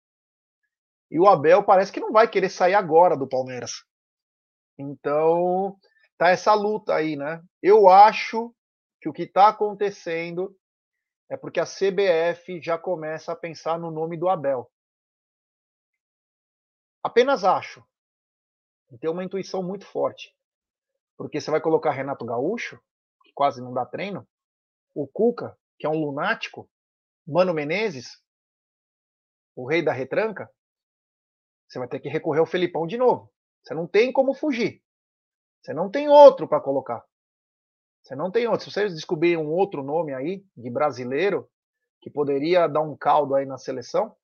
E o Abel parece que não vai querer sair agora do Palmeiras. Então, tá essa luta aí, né? Eu acho que o que está acontecendo é porque a CBF já começa a pensar no nome do Abel. Apenas acho. Tem uma intuição muito forte. Porque você vai colocar Renato Gaúcho, que quase não dá treino, o Cuca, que é um lunático, Mano Menezes, o rei da retranca, você vai ter que recorrer ao Felipão de novo. Você não tem como fugir. Você não tem outro para colocar. Você não tem outro. Se vocês descobrirem um outro nome aí de brasileiro que poderia dar um caldo aí na seleção,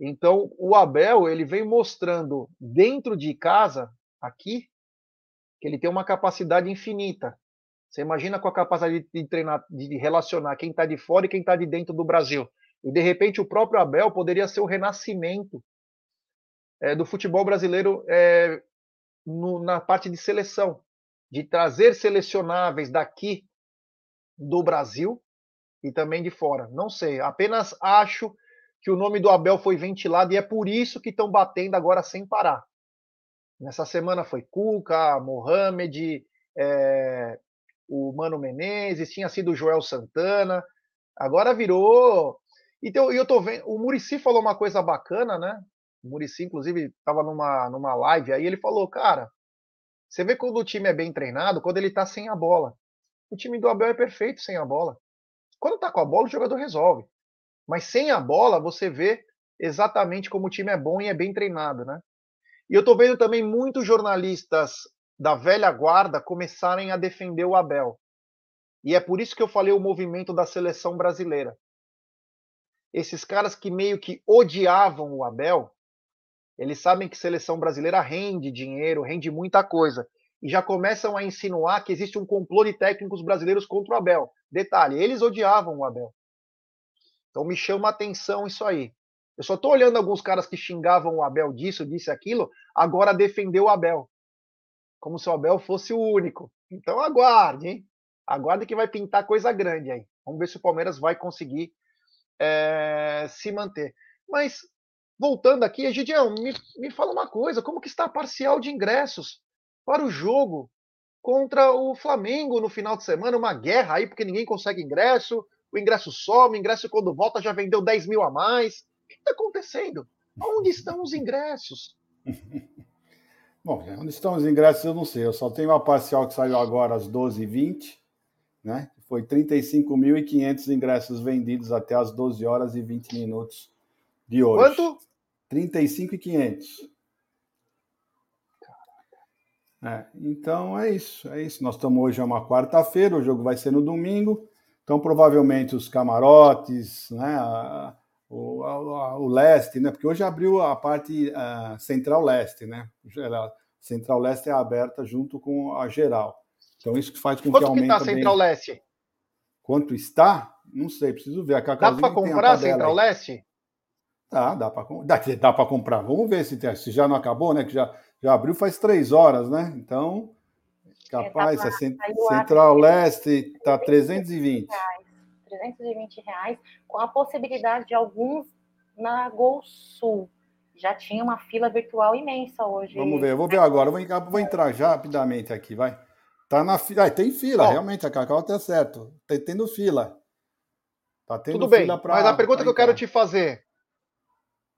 então o Abel ele vem mostrando dentro de casa aqui que ele tem uma capacidade infinita. Você imagina com a capacidade de treinar, de relacionar quem está de fora e quem está de dentro do Brasil. E de repente o próprio Abel poderia ser o renascimento é, do futebol brasileiro é, no, na parte de seleção, de trazer selecionáveis daqui do Brasil e também de fora. Não sei, apenas acho que o nome do Abel foi ventilado e é por isso que estão batendo agora sem parar. Nessa semana foi Cuca, Mohamed, é, o Mano Menezes, tinha sido o Joel Santana, agora virou. Então, eu tô vendo. O Murici falou uma coisa bacana, né? O Murici, inclusive, estava numa, numa live aí, ele falou, cara, você vê quando o time é bem treinado, quando ele tá sem a bola. O time do Abel é perfeito sem a bola. Quando tá com a bola, o jogador resolve. Mas sem a bola, você vê exatamente como o time é bom e é bem treinado, né? E eu tô vendo também muitos jornalistas da velha guarda começarem a defender o Abel. E é por isso que eu falei o movimento da seleção brasileira. Esses caras que meio que odiavam o Abel, eles sabem que seleção brasileira rende dinheiro, rende muita coisa. E já começam a insinuar que existe um complô de técnicos brasileiros contra o Abel. Detalhe, eles odiavam o Abel. Então me chama a atenção isso aí. Eu só estou olhando alguns caras que xingavam o Abel disso, disse aquilo, agora defendeu o Abel. Como se o Abel fosse o único. Então aguarde, hein? Aguarde que vai pintar coisa grande aí. Vamos ver se o Palmeiras vai conseguir é, se manter. Mas voltando aqui, Egidião, me, me fala uma coisa: como que está a parcial de ingressos para o jogo contra o Flamengo no final de semana? Uma guerra aí, porque ninguém consegue ingresso, o ingresso some, o ingresso quando volta já vendeu 10 mil a mais. O que está acontecendo? Onde estão os ingressos? Bom, onde estão os ingressos eu não sei. Eu só tenho a parcial que saiu agora às 12h20, né? Foi 35.500 ingressos vendidos até às 12 horas e 20 minutos de hoje. Quanto? 35,500. É, então é isso, é isso. Nós estamos hoje é uma quarta-feira, o jogo vai ser no domingo. Então provavelmente os camarotes, né, a, o, a, o leste, né, porque hoje abriu a parte a central leste, né? Central leste é aberta junto com a geral. Então isso que faz com Quanto que aumente. Quanto está a central leste? Quanto está? Não sei, preciso ver. A Dá para comprar a central leste? Tá, dá para dá, dá para comprar. Vamos ver se, tem, se já não acabou, né? Que já, já abriu faz três horas, né? Então, capaz, é, tá, Central Leste está 320. Reais, 320 reais, com a possibilidade de alguns na Gol Sul. Já tinha uma fila virtual imensa hoje. Vamos ver, eu vou ver agora. Vou, vou entrar já rapidamente aqui, vai. Tá na fila. Ah, tem fila, realmente, a Cacau tá certo. Tá tendo fila. Tá tendo Tudo bem, pra, mas a pergunta que eu quero te fazer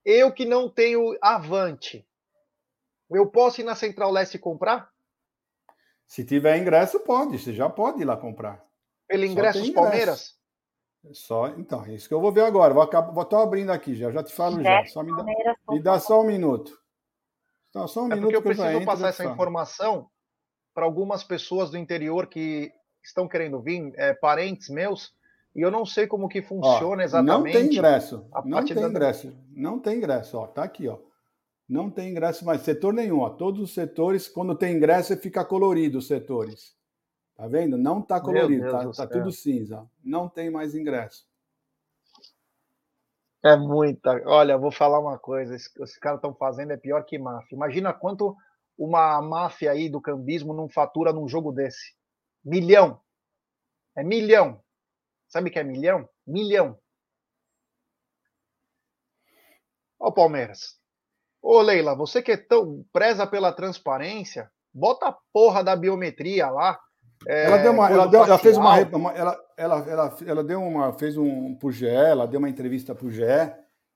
eu que não tenho Avante, eu posso ir na Central Leste comprar? Se tiver ingresso, pode. Você já pode ir lá comprar. Pelo ingresso dos Palmeiras? Só, então, é isso que eu vou ver agora. Vou, acabar, vou estar abrindo aqui já, já te falo já. Só me dá, me dá só um minuto. Então, só um é minuto porque eu preciso eu passar essa informação para algumas pessoas do interior que estão querendo vir, é, parentes meus, e eu não sei como que funciona ó, exatamente. Não tem ingresso. Não tem da... ingresso. Não tem ingresso. Ó, tá aqui, ó. Não tem ingresso mais. Setor nenhum. Ó. Todos os setores, quando tem ingresso, fica colorido os setores. Tá vendo? Não tá colorido. Tá, tá tudo cinza. Não tem mais ingresso. É muita. Olha, vou falar uma coisa. Os caras estão fazendo é pior que máfia. Imagina quanto uma máfia aí do cambismo não fatura num jogo desse. Milhão. É milhão. Sabe o que é milhão? Milhão. Ó o Palmeiras. Ô Leila, você que é tão preza pela transparência, bota a porra da biometria lá. É, ela deu uma, ela, deu, ela fez uma, ela, ela, ela, ela deu uma, fez um pro GE, ela deu uma entrevista pro GE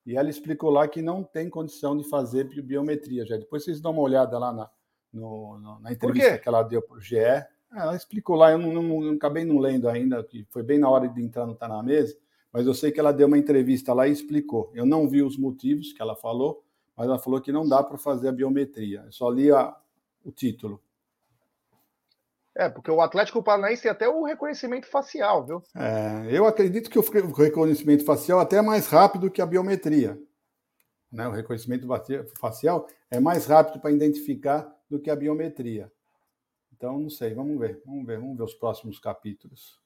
e ela explicou lá que não tem condição de fazer biometria. Já depois vocês dão uma olhada lá na, no, na entrevista que ela deu pro GE. É, ela explicou lá, eu não, não, não, acabei não lendo ainda, que foi bem na hora de entrar no Tá na Mesa, mas eu sei que ela deu uma entrevista lá e explicou. Eu não vi os motivos que ela falou, mas ela falou que não dá para fazer a biometria. Eu só li a, o título. É, porque o Atlético Paranaense tem até o reconhecimento facial, viu? É, eu acredito que o reconhecimento facial é até é mais rápido que a biometria. Né? O reconhecimento facial é mais rápido para identificar do que a biometria. Então, não sei, vamos ver, vamos ver, vamos ver os próximos capítulos.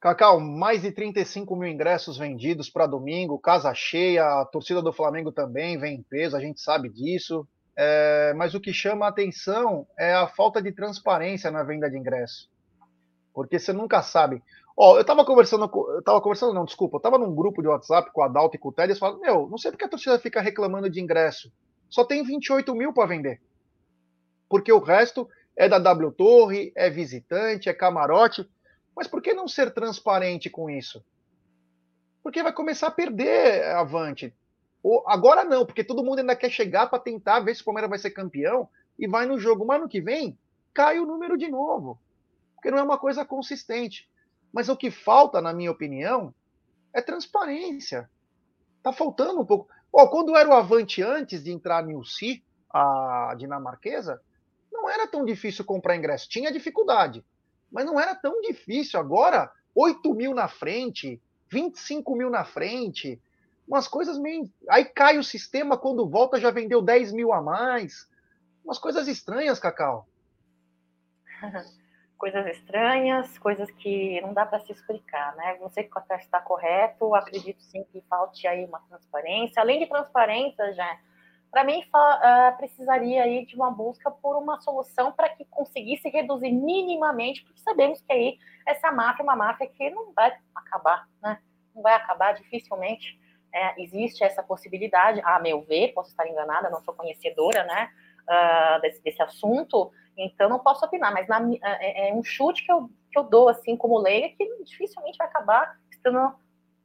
Cacau, mais de 35 mil ingressos vendidos para domingo, casa cheia, a torcida do Flamengo também vem em peso, a gente sabe disso. É, mas o que chama a atenção é a falta de transparência na venda de ingresso. Porque você nunca sabe. Ó, eu tava conversando, eu tava conversando, não, desculpa, eu tava num grupo de WhatsApp com a Dalton e com o Ted, e eles falaram, meu, não sei porque a torcida fica reclamando de ingresso. Só tem 28 mil para vender. Porque o resto é da W Torre, é visitante, é camarote. Mas por que não ser transparente com isso? Porque vai começar a perder avante. Ou, agora não, porque todo mundo ainda quer chegar para tentar ver se o Palmeiras vai ser campeão e vai no jogo. Mas no que vem, cai o número de novo. Porque não é uma coisa consistente. Mas o que falta, na minha opinião, é transparência. Tá faltando um pouco. Oh, quando era o Avante antes de entrar no UC, a dinamarquesa, não era tão difícil comprar ingresso. Tinha dificuldade mas não era tão difícil. Agora, 8 mil na frente, 25 mil na frente, umas coisas meio. Aí cai o sistema, quando volta já vendeu 10 mil a mais. Umas coisas estranhas, Cacau. coisas estranhas, coisas que não dá para se explicar, né? Você que está correto, acredito sim que falte aí uma transparência. Além de transparência, já para mim uh, precisaria aí de uma busca por uma solução para que conseguisse reduzir minimamente, porque sabemos que aí essa máfia é uma máfia que não vai acabar, né? Não vai acabar dificilmente. É, existe essa possibilidade, a meu ver, posso estar enganada, não sou conhecedora, né, uh, desse, desse, assunto, então não posso opinar, mas na, é, é, um chute que eu, que eu dou, assim, como leiga, que dificilmente vai acabar estando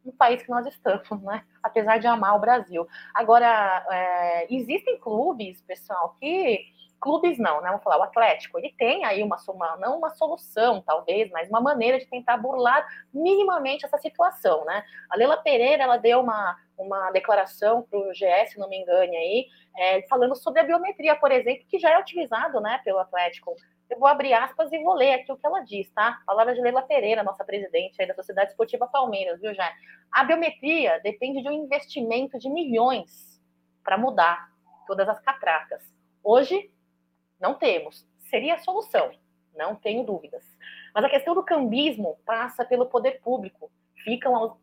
no país que nós estamos, né? Apesar de amar o Brasil. Agora, é, existem clubes, pessoal, que clubes não, né? Vamos falar, o Atlético, ele tem aí uma, uma, não uma solução, talvez, mas uma maneira de tentar burlar minimamente essa situação, né? A Leila Pereira, ela deu uma, uma declaração para o GS, não me engane aí, é, falando sobre a biometria, por exemplo, que já é utilizado, né, pelo Atlético eu vou abrir aspas e vou ler aqui o que ela diz, tá? Palavra de Leila Pereira, nossa presidente aí da Sociedade Esportiva Palmeiras, viu, já? A biometria depende de um investimento de milhões para mudar todas as catracas. Hoje, não temos. Seria a solução, não tenho dúvidas. Mas a questão do cambismo passa pelo poder público. Ficam aos,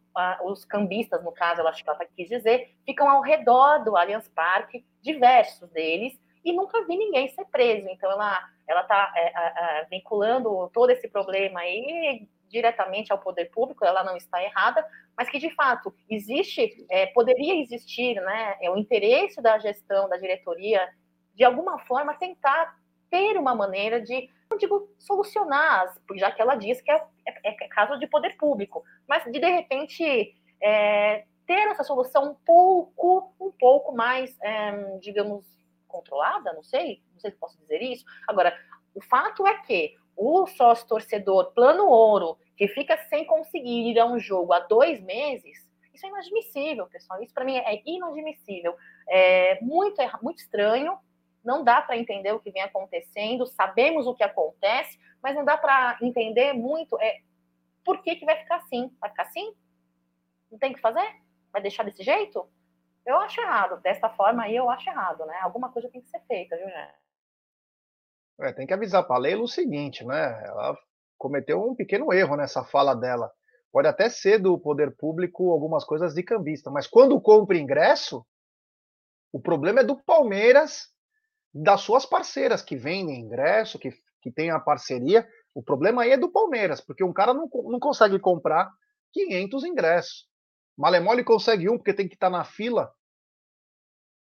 os cambistas, no caso, eu acho que ela tá quis dizer, ficam ao redor do Allianz Parque, diversos deles, e nunca vi ninguém ser preso. Então, ela ela está é, é, vinculando todo esse problema aí diretamente ao poder público, ela não está errada, mas que de fato existe, é, poderia existir, né, é o interesse da gestão, da diretoria, de alguma forma tentar ter uma maneira de, não digo solucionar, já que ela diz que é, é, é caso de poder público, mas de de repente é, ter essa solução um pouco, um pouco mais, é, digamos, controlada, não sei, não sei se posso dizer isso. Agora, o fato é que o sócio torcedor plano ouro, que fica sem conseguir ir a um jogo há dois meses, isso é inadmissível, pessoal. Isso para mim é inadmissível. É muito, muito estranho. Não dá para entender o que vem acontecendo. Sabemos o que acontece, mas não dá para entender muito é, por que, que vai ficar assim. Vai ficar assim? Não tem o que fazer? Vai deixar desse jeito? Eu acho errado. Dessa forma aí, eu acho errado, né? Alguma coisa tem que ser feita, viu, né? É, tem que avisar para a Leila o seguinte, né? Ela cometeu um pequeno erro nessa fala dela. Pode até ser do poder público algumas coisas de cambista, mas quando compra ingresso, o problema é do Palmeiras, das suas parceiras que vendem ingresso, que, que tem a parceria. O problema aí é do Palmeiras, porque um cara não, não consegue comprar 500 ingressos. Malemole consegue um porque tem que estar na fila.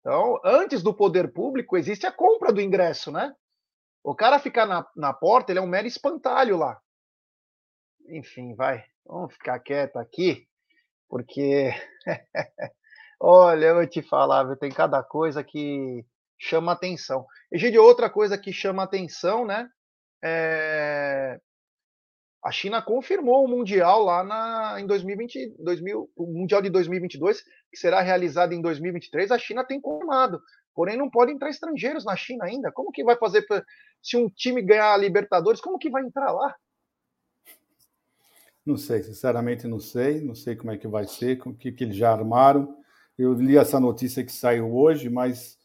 Então, antes do poder público, existe a compra do ingresso, né? O cara ficar na, na porta, ele é um mero espantalho lá. Enfim, vai. Vamos ficar quieto aqui, porque. Olha, eu vou te falar, tem cada coisa que chama atenção. E, de outra coisa que chama atenção, né? É a China confirmou o Mundial lá na, em 2020, 2000, o Mundial de 2022, que será realizado em 2023, a China tem confirmado. Porém, não podem entrar estrangeiros na China ainda. Como que vai fazer pra, se um time ganhar a Libertadores? Como que vai entrar lá? Não sei, sinceramente não sei. Não sei como é que vai ser, o que, que eles já armaram. Eu li essa notícia que saiu hoje, mas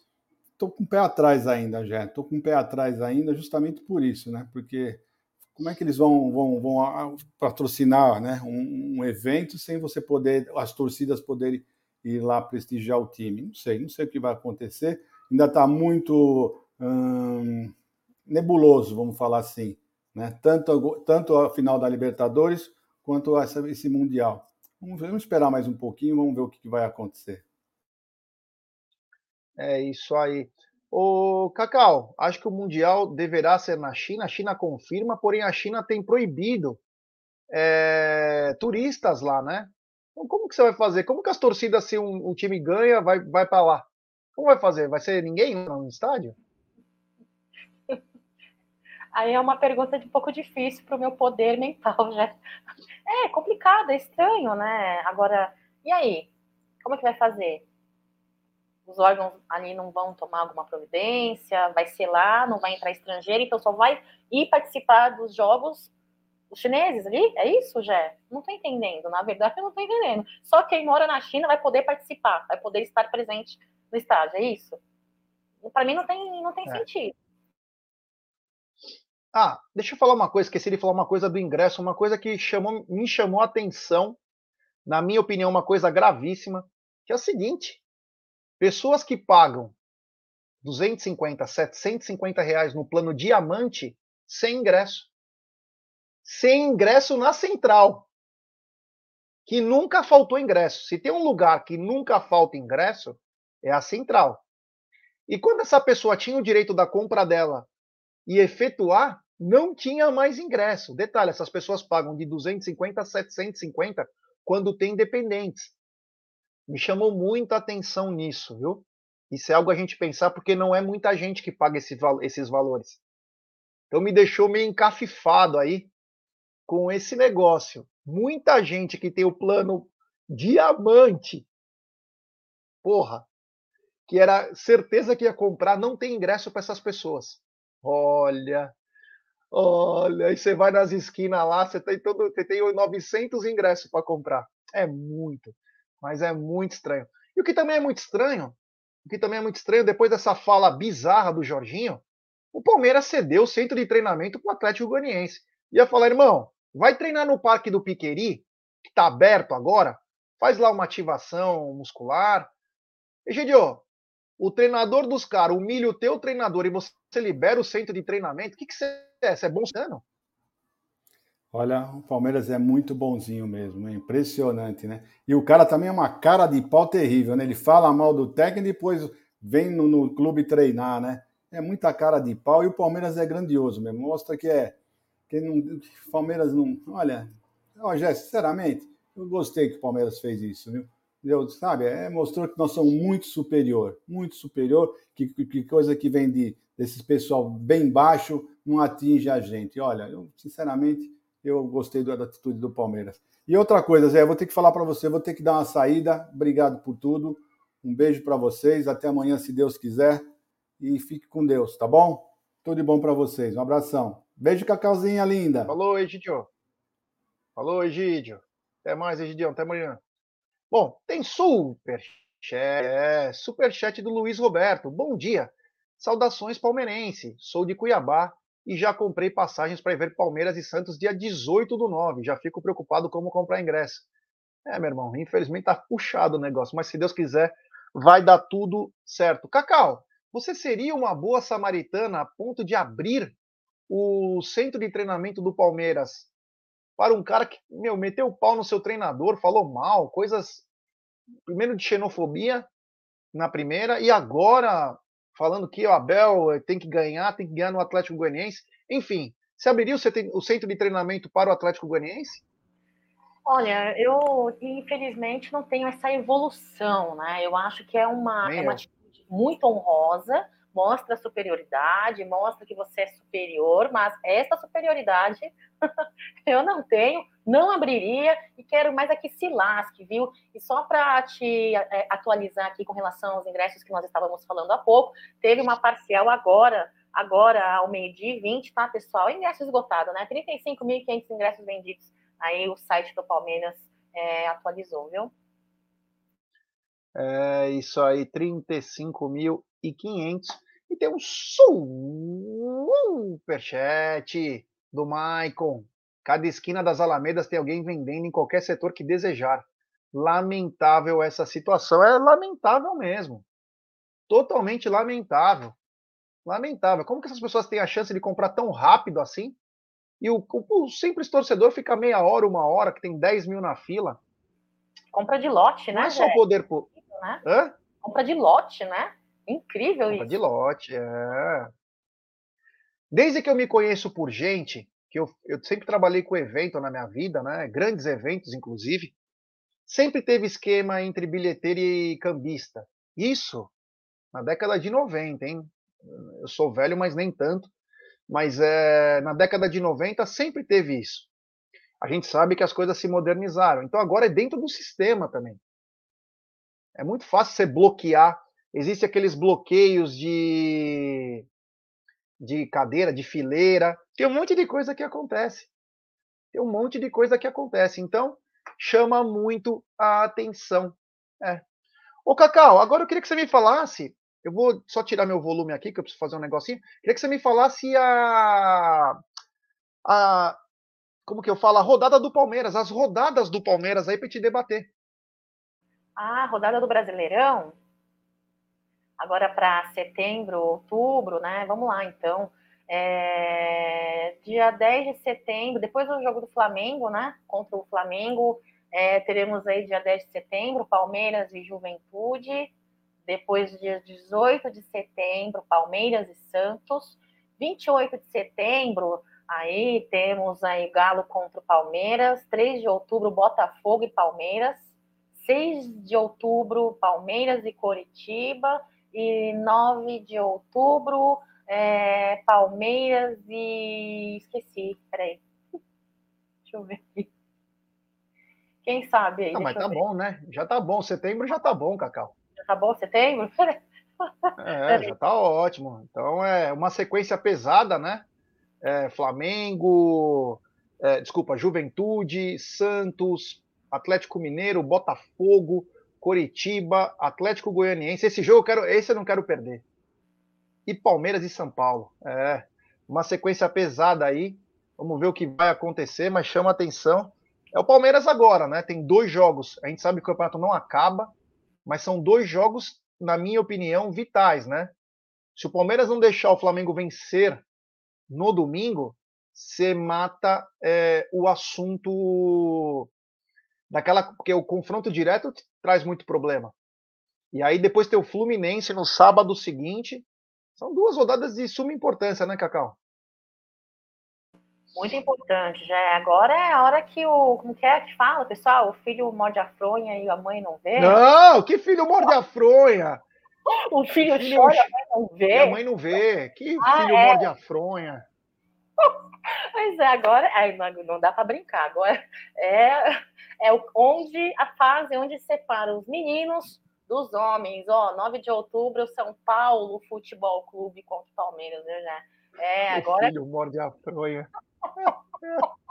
estou com o pé atrás ainda, já. Estou com o pé atrás ainda, justamente por isso, né? Porque como é que eles vão, vão, vão patrocinar né, um, um, evento sem você poder, as torcidas poderem ir lá prestigiar o time? Não sei, não sei o que vai acontecer. Ainda está muito hum, nebuloso, vamos falar assim. Né? Tanto, tanto a final da Libertadores quanto esse Mundial. Vamos, vamos, esperar mais um pouquinho, vamos ver o que, que vai acontecer. É isso aí. O Cacau, acho que o Mundial deverá ser na China. A China confirma, porém a China tem proibido é, turistas lá, né? Então, como que você vai fazer? Como que as torcidas, se um, um time ganha, vai, vai para lá? Como vai fazer? Vai ser ninguém no estádio? Aí é uma pergunta de um pouco difícil para o meu poder mental, já. É complicado, é estranho, né? Agora, e aí? Como é que vai fazer? Os órgãos ali não vão tomar alguma providência, vai ser lá, não vai entrar estrangeiro, então só vai ir participar dos jogos os chineses ali? É isso, Jé? Não estou entendendo. Na verdade, eu não estou entendendo. Só quem mora na China vai poder participar, vai poder estar presente no estádio, é isso? Para mim não tem, não tem é. sentido. Ah, deixa eu falar uma coisa, esqueci de falar uma coisa do ingresso, uma coisa que chamou, me chamou a atenção, na minha opinião, uma coisa gravíssima, que é o seguinte: Pessoas que pagam 250, 750 reais no plano diamante sem ingresso. Sem ingresso na central. Que nunca faltou ingresso. Se tem um lugar que nunca falta ingresso, é a central. E quando essa pessoa tinha o direito da compra dela e efetuar, não tinha mais ingresso. Detalhe, essas pessoas pagam de 250 a 750 quando tem dependentes me chamou muita atenção nisso, viu? Isso é algo a gente pensar porque não é muita gente que paga esse, esses valores. Então me deixou meio encafifado aí com esse negócio. Muita gente que tem o plano diamante, porra, que era certeza que ia comprar, não tem ingresso para essas pessoas. Olha, olha, aí você vai nas esquinas lá, você tem todo, você tem 900 ingressos para comprar. É muito mas é muito estranho. E o que também é muito estranho, o que também é muito estranho, depois dessa fala bizarra do Jorginho, o Palmeiras cedeu o centro de treinamento para o Atlético Goianiense. Ia falar, irmão, vai treinar no Parque do Piqueri, que está aberto agora, faz lá uma ativação muscular. Egidio, o treinador dos caras humilha o teu treinador e você libera o centro de treinamento, o que, que você é? Você é bom sano? Olha, o Palmeiras é muito bonzinho mesmo, é impressionante, né? E o cara também é uma cara de pau terrível, né? Ele fala mal do técnico e depois vem no, no clube treinar, né? É muita cara de pau e o Palmeiras é grandioso mesmo. Mostra que é. Que não, Palmeiras não. Olha, ó, Jé, sinceramente, eu gostei que o Palmeiras fez isso, viu? Eu, sabe, é, mostrou que nós somos muito superior, muito superior, que, que coisa que vem de, desses pessoal bem baixo não atinge a gente. Olha, eu, sinceramente, eu gostei da atitude do Palmeiras. E outra coisa, Zé, eu vou ter que falar para você, vou ter que dar uma saída. Obrigado por tudo. Um beijo para vocês. Até amanhã, se Deus quiser. E fique com Deus, tá bom? Tudo de bom para vocês. Um abração. Beijo, Cacauzinha linda. Falou, Egidio. Falou, Egidio. Até mais, Egidio. Até amanhã. Bom, tem super é, super chat do Luiz Roberto. Bom dia. Saudações palmeirense. Sou de Cuiabá e já comprei passagens para ver Palmeiras e Santos dia 18 do 9. Já fico preocupado como comprar ingresso. É, meu irmão, infelizmente tá puxado o negócio, mas se Deus quiser, vai dar tudo certo. Cacau, você seria uma boa samaritana a ponto de abrir o centro de treinamento do Palmeiras para um cara que, meu, meteu o pau no seu treinador, falou mal, coisas primeiro de xenofobia na primeira e agora falando que o Abel eh, tem que ganhar, tem que ganhar no Atlético Goianiense. Enfim, você abriria o centro de treinamento para o Atlético Goianiense? Olha, eu infelizmente não tenho essa evolução, né? Eu acho que é uma, é uma atitude muito honrosa, mostra superioridade, mostra que você é superior, mas essa superioridade eu não tenho, não abriria e quero mais aqui se lasque, viu? E só para te é, atualizar aqui com relação aos ingressos que nós estávamos falando há pouco, teve uma parcial agora, agora ao meio-dia e 20, tá, pessoal? Ingresso esgotado, né? 35.500 ingressos vendidos. Aí o site do Palmeiras é, atualizou, viu? É isso aí, 35.500. E tem um superchat do Maicon. Cada esquina das Alamedas tem alguém vendendo em qualquer setor que desejar. Lamentável essa situação. É lamentável mesmo. Totalmente lamentável. Lamentável. Como que essas pessoas têm a chance de comprar tão rápido assim? E o, o, o simples torcedor fica meia hora, uma hora, que tem 10 mil na fila. Compra de lote, né? Não é só poder. Por... Né? Hã? Compra de lote, né? Incrível isso. de lote, é. Desde que eu me conheço por gente, que eu, eu sempre trabalhei com evento na minha vida, né? Grandes eventos, inclusive, sempre teve esquema entre bilheteiro e cambista. Isso na década de 90, hein? Eu sou velho, mas nem tanto. Mas é, na década de 90 sempre teve isso. A gente sabe que as coisas se modernizaram. Então agora é dentro do sistema também. É muito fácil você bloquear. Existem aqueles bloqueios de, de cadeira, de fileira. Tem um monte de coisa que acontece. Tem um monte de coisa que acontece. Então, chama muito a atenção. É. Ô, Cacau, agora eu queria que você me falasse eu vou só tirar meu volume aqui, que eu preciso fazer um negocinho. Queria que você me falasse a. a como que eu falo? A rodada do Palmeiras, as rodadas do Palmeiras aí para te debater. Ah, rodada do Brasileirão? Agora para setembro, outubro, né? Vamos lá, então. É... Dia 10 de setembro, depois do jogo do Flamengo, né? Contra o Flamengo, é, teremos aí dia 10 de setembro, Palmeiras e Juventude. Depois, dia 18 de setembro, Palmeiras e Santos. 28 de setembro, aí temos aí Galo contra o Palmeiras. 3 de outubro, Botafogo e Palmeiras. 6 de outubro, Palmeiras e Coritiba. E 9 de outubro, é, Palmeiras e. Esqueci, peraí. Deixa eu ver aqui. Quem sabe aí? Não, mas tá ver. bom, né? Já tá bom. Setembro já tá bom, Cacau tá bom setembro? É, já tá ótimo. Então é uma sequência pesada, né? É, Flamengo, é, desculpa, Juventude, Santos, Atlético Mineiro, Botafogo, Coritiba, Atlético Goianiense. Esse jogo eu quero, esse eu não quero perder. E Palmeiras e São Paulo. É, uma sequência pesada aí. Vamos ver o que vai acontecer, mas chama atenção. É o Palmeiras agora, né? Tem dois jogos. A gente sabe que o campeonato não acaba mas são dois jogos, na minha opinião, vitais, né? Se o Palmeiras não deixar o Flamengo vencer no domingo, você mata é, o assunto daquela. Porque o confronto direto traz muito problema. E aí depois tem o Fluminense no sábado seguinte. São duas rodadas de suma importância, né, Cacau? Muito importante, já é. Agora é a hora que o. Como que é que fala, pessoal? O filho morde a fronha e a mãe não vê? Não, que filho morde a fronha? o filho, o filho chora, e a mãe não vê. A mãe não vê. Que ah, filho é? morde a fronha? Pois é, agora não, não dá para brincar. Agora é, é onde a fase onde separa os meninos dos homens. Ó, 9 de outubro, São Paulo Futebol Clube contra o Palmeiras, né? É, agora. O filho morde a fronha.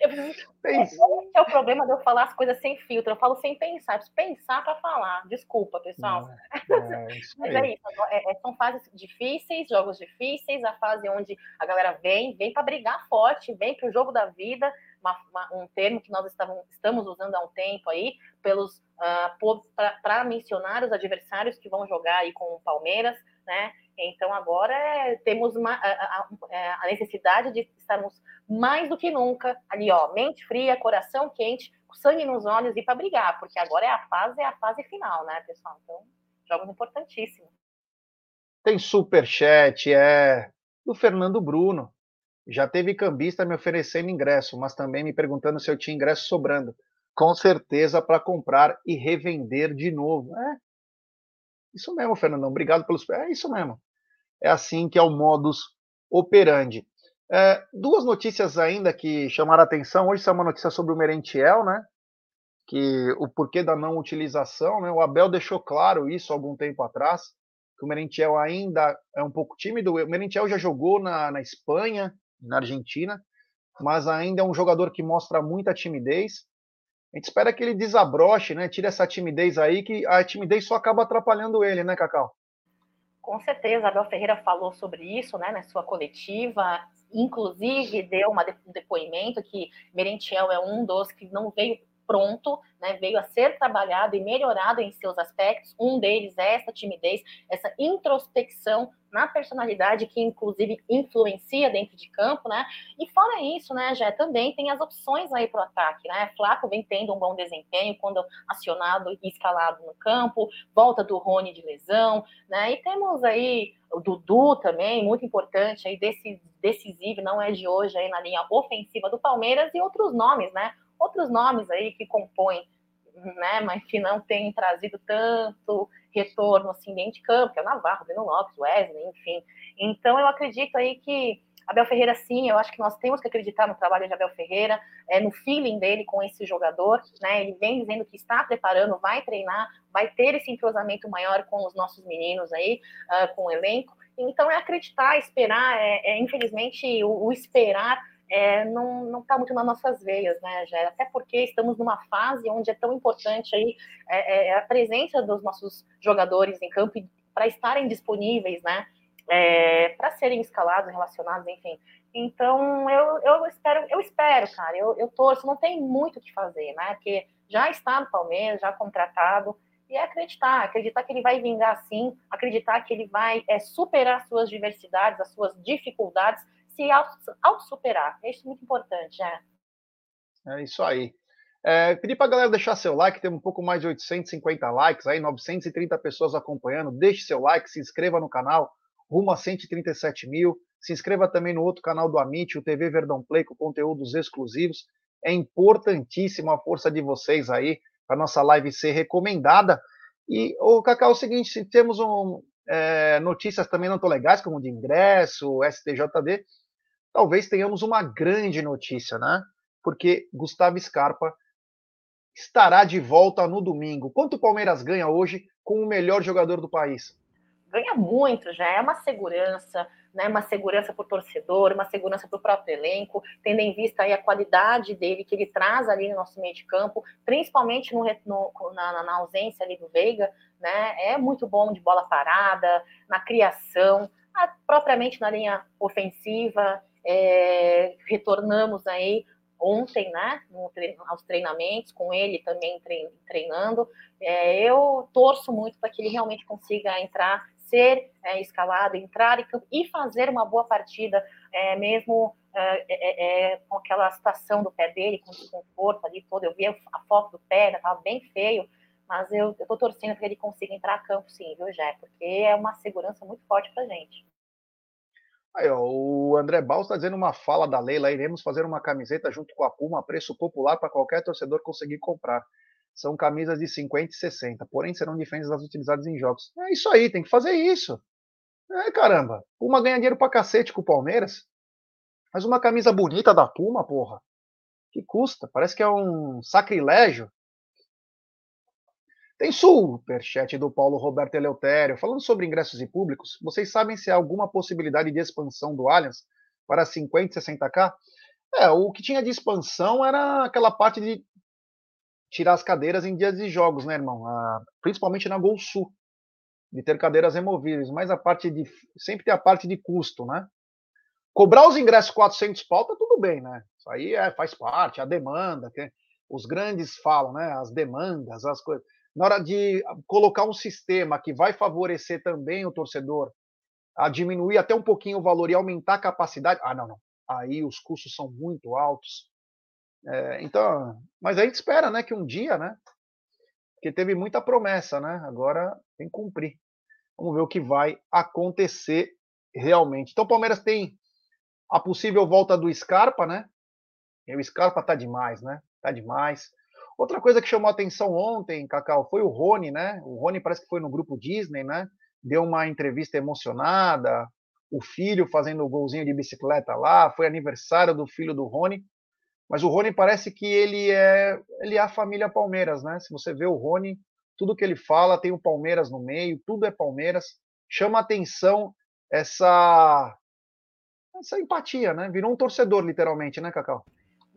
Eu preciso... Esse é o problema de eu falar as coisas sem filtro. Eu falo sem pensar. Eu preciso pensar para falar. Desculpa, pessoal. É, é Mas é isso. É, é, são fases difíceis, jogos difíceis. A fase onde a galera vem, vem para brigar forte, vem para o jogo da vida. Uma, uma, um termo que nós estamos, estamos usando há um tempo aí, pelos uh, para mencionar os adversários que vão jogar aí com o Palmeiras, né? Então, agora é, temos uma, a, a, é, a, necessidade de estarmos mais do que nunca ali, ó, mente fria, coração quente, sangue nos olhos e para brigar, porque agora é a fase, é a fase final, né, pessoal? Então, jogos importantíssimos. Tem super chat, é do Fernando Bruno. Já teve cambista me oferecendo ingresso, mas também me perguntando se eu tinha ingresso sobrando. Com certeza para comprar e revender de novo. É, isso mesmo, Fernandão. Obrigado pelos. É isso mesmo. É assim que é o modus operandi. É, duas notícias ainda que chamaram a atenção. Hoje é uma notícia sobre o Merentiel, né? Que o porquê da não utilização, né? O Abel deixou claro isso algum tempo atrás, que o Merentiel ainda é um pouco tímido. O Merentiel já jogou na, na Espanha, na Argentina, mas ainda é um jogador que mostra muita timidez. A gente espera que ele desabroche, né? Tire essa timidez aí, que a timidez só acaba atrapalhando ele, né, Cacau? Com certeza, Abel Ferreira falou sobre isso, né, na sua coletiva, inclusive deu uma, um depoimento que Merentiel é um dos que não veio pronto, né, veio a ser trabalhado e melhorado em seus aspectos. Um deles é essa timidez, essa introspecção na personalidade que inclusive influencia dentro de campo, né? E fora isso, né, já também tem as opções aí para o ataque, né? Flaco vem tendo um bom desempenho quando acionado e escalado no campo, volta do Rony de lesão, né? E temos aí o Dudu também, muito importante aí decisivo, não é de hoje aí na linha ofensiva do Palmeiras e outros nomes, né? Outros nomes aí que compõem, né, mas que não têm trazido tanto retorno assim dentro de campo, que é o Navarro, Breno Lopes, Wesley, enfim. Então eu acredito aí que Abel Ferreira, sim, eu acho que nós temos que acreditar no trabalho de Abel Ferreira, é, no feeling dele com esse jogador, né? Ele vem dizendo que está preparando, vai treinar, vai ter esse entrosamento maior com os nossos meninos aí, uh, com o elenco. Então é acreditar, esperar, é, é infelizmente o, o esperar é, não está muito nas nossas veias, né, Gé? Até porque estamos numa fase onde é tão importante aí é, é a presença dos nossos jogadores em campo para estarem disponíveis, né? É, para serem escalados, relacionados, enfim. Então eu, eu espero, eu espero, cara, eu, eu torço, não tem muito o que fazer, né? Porque já está no Palmeiras, já contratado, e é acreditar, acreditar que ele vai vingar sim, acreditar que ele vai é, superar suas diversidades, as suas dificuldades se auto-superar. É isso muito importante, né? É isso aí. É, pedir para a galera deixar seu like, tem um pouco mais de 850 likes aí, 930 pessoas acompanhando. Deixe seu like, se inscreva no canal, rumo a 137 mil. Se inscreva também no outro canal do Amit, o TV Verdão Play, com conteúdos exclusivos. É importantíssima a força de vocês aí para nossa live ser recomendada. E, o Cacau, é o seguinte, se temos um, é, notícias também não tão legais, como de ingresso, STJD, talvez tenhamos uma grande notícia, né? Porque Gustavo Scarpa estará de volta no domingo. Quanto o Palmeiras ganha hoje com o melhor jogador do país? Ganha muito, já é uma segurança, né? Uma segurança para o torcedor, uma segurança para o próprio elenco, tendo em vista aí a qualidade dele que ele traz ali no nosso meio de campo, principalmente no, no na, na, ausência ali do Veiga, né? É muito bom de bola parada, na criação, propriamente na linha ofensiva. É, retornamos aí ontem, né, aos treinamentos, com ele também treinando. É, eu torço muito para que ele realmente consiga entrar, ser é, escalado, entrar e fazer uma boa partida, é, mesmo é, é, é, com aquela situação do pé dele, com desconforto ali todo. Eu vi a foto do pé, estava bem feio, mas eu estou torcendo para que ele consiga entrar a campo sim, viu, Jé? Porque é uma segurança muito forte para gente. Aí, ó, o André Baus está dizendo uma fala da Leila, iremos fazer uma camiseta junto com a Puma, preço popular para qualquer torcedor conseguir comprar. São camisas de 50 e 60, porém serão diferentes das utilizadas em jogos. É isso aí, tem que fazer isso. É, caramba. Puma ganha dinheiro pra cacete com o Palmeiras. Mas uma camisa bonita da Puma, porra. Que custa? Parece que é um sacrilégio. Tem superchat do Paulo Roberto Eleutério. Falando sobre ingressos e públicos, vocês sabem se há alguma possibilidade de expansão do Allianz para 50 e 60k? É, o que tinha de expansão era aquela parte de tirar as cadeiras em dias de jogos, né, irmão? Principalmente na Gol Sul, de ter cadeiras removíveis, mas a parte de. Sempre tem a parte de custo, né? Cobrar os ingressos 400 pau tá tudo bem, né? Isso aí é, faz parte, a demanda, que os grandes falam, né? As demandas, as coisas na hora de colocar um sistema que vai favorecer também o torcedor a diminuir até um pouquinho o valor e aumentar a capacidade, ah, não, não. Aí os custos são muito altos. É, então, mas a gente espera, né, que um dia, né, porque teve muita promessa, né, agora tem que cumprir. Vamos ver o que vai acontecer realmente. Então, o Palmeiras tem a possível volta do Scarpa, né? E o Scarpa tá demais, né? Tá demais. Outra coisa que chamou atenção ontem, Cacau, foi o Rony, né? O Rony parece que foi no grupo Disney, né? Deu uma entrevista emocionada, o filho fazendo o golzinho de bicicleta lá, foi aniversário do filho do Rony. Mas o Rony parece que ele é, ele é a família Palmeiras, né? Se você vê o Rony, tudo que ele fala tem o Palmeiras no meio, tudo é Palmeiras. Chama atenção essa essa empatia, né? Virou um torcedor literalmente, né, Cacau?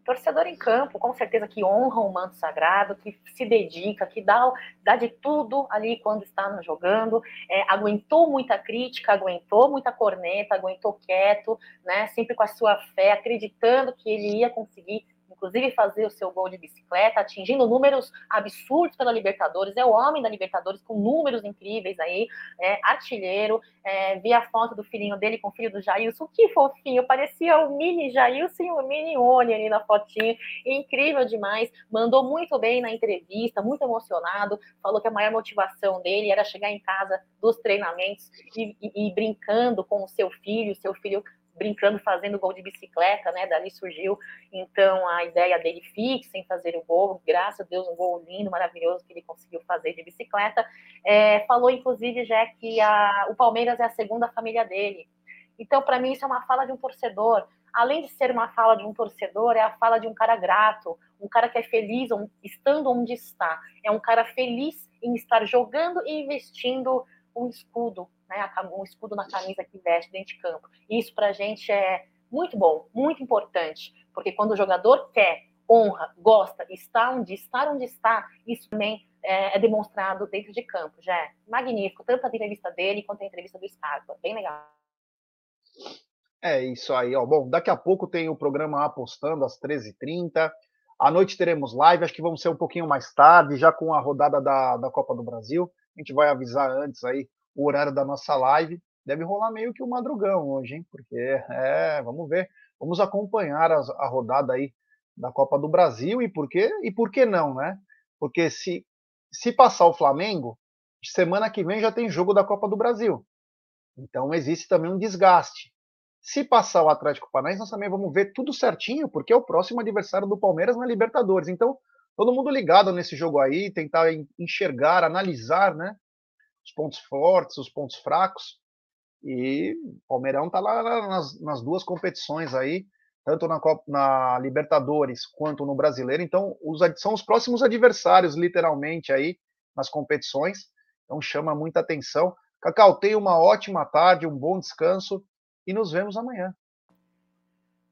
Torcedor em campo, com certeza que honra o manto sagrado, que se dedica, que dá, dá de tudo ali quando está jogando, é, aguentou muita crítica, aguentou muita corneta, aguentou quieto, né, sempre com a sua fé, acreditando que ele ia conseguir inclusive fazer o seu gol de bicicleta, atingindo números absurdos pela Libertadores, é o homem da Libertadores com números incríveis aí, é, artilheiro, é, vi a foto do filhinho dele com o filho do Jailson, que fofinho, parecia o mini Jailson e o mini Oni ali na fotinha, incrível demais, mandou muito bem na entrevista, muito emocionado, falou que a maior motivação dele era chegar em casa dos treinamentos e, e, e brincando com o seu filho, seu filho brincando, fazendo gol de bicicleta, né? Dali surgiu, então, a ideia dele fixa em fazer o gol, graças a Deus, um gol lindo, maravilhoso que ele conseguiu fazer de bicicleta. É, falou, inclusive, já que a, o Palmeiras é a segunda família dele. Então, para mim, isso é uma fala de um torcedor. Além de ser uma fala de um torcedor, é a fala de um cara grato, um cara que é feliz estando onde está. É um cara feliz em estar jogando e investindo um escudo, né, um escudo na camisa que veste dentro de campo. Isso para a gente é muito bom, muito importante, porque quando o jogador quer, honra, gosta, está onde estar onde está, isso também é, é demonstrado dentro de campo. Já é magnífico, tanto a entrevista dele quanto a entrevista do Scarpa, bem legal. É isso aí, ó. Bom, daqui a pouco tem o programa Apostando às 13h30. À noite teremos live, acho que vamos ser um pouquinho mais tarde, já com a rodada da, da Copa do Brasil. A gente vai avisar antes aí o horário da nossa live. Deve rolar meio que o um madrugão hoje, hein? Porque, é, vamos ver. Vamos acompanhar a, a rodada aí da Copa do Brasil e por quê? E por que não, né? Porque se, se passar o Flamengo, semana que vem já tem jogo da Copa do Brasil. Então existe também um desgaste. Se passar o Atlético Paranaense, nós também vamos ver tudo certinho, porque é o próximo adversário do Palmeiras na Libertadores. Então, todo mundo ligado nesse jogo aí, tentar enxergar, analisar, né? os pontos fortes, os pontos fracos. E o Palmeirão está lá nas, nas, duas competições aí, tanto na, Copa, na Libertadores quanto no Brasileiro. Então, os, são os próximos adversários, literalmente, aí nas competições. Então, chama muita atenção. Cacau, tenha uma ótima tarde, um bom descanso e nos vemos amanhã.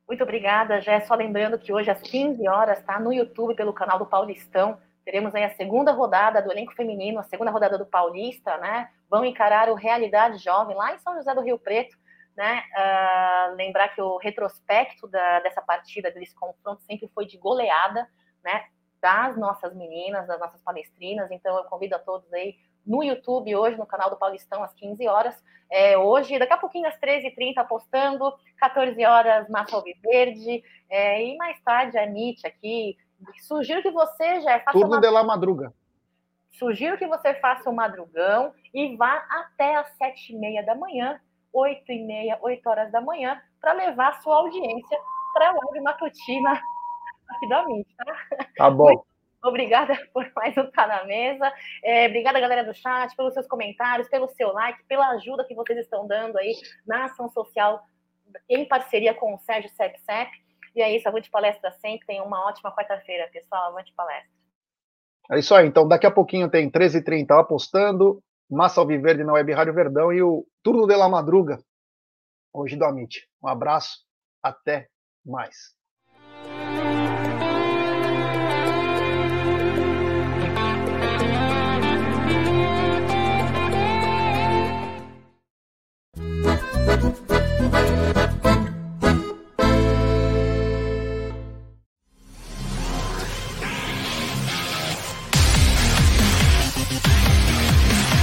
Muito obrigada, Jé. Só lembrando que hoje às 15 horas está no YouTube pelo canal do Paulistão Teremos aí a segunda rodada do elenco feminino, a segunda rodada do Paulista, né? Vão encarar o Realidade Jovem lá em São José do Rio Preto, né? Uh, lembrar que o retrospecto da, dessa partida, desse confronto, sempre foi de goleada, né? Das nossas meninas, das nossas palestrinas. Então, eu convido a todos aí no YouTube hoje, no canal do Paulistão, às 15 horas. É, hoje, daqui a pouquinho, às 13h30, apostando, 14 horas, Massa Alviverde, é, e mais tarde a Nietzsche aqui, Sugiro que você já faça. Turno uma... de la madruga. Sugiro que você faça o um madrugão e vá até às sete e meia da manhã, oito e meia, oito horas da manhã, para levar a sua audiência para a live matutina aqui da Mint, tá? Tá bom. Muito obrigada por mais um Tá na Mesa. É, obrigada, galera do chat, pelos seus comentários, pelo seu like, pela ajuda que vocês estão dando aí na ação social em parceria com o Sérgio Sepsep. E é isso, avante palestra sempre. Tenha uma ótima quarta-feira, pessoal. Avante palestra. É isso aí. Então, daqui a pouquinho tem 13h30 apostando, Massa Alviverde na Web Rádio Verdão e o Turno de la Madruga, hoje do Amit. Um abraço, até mais.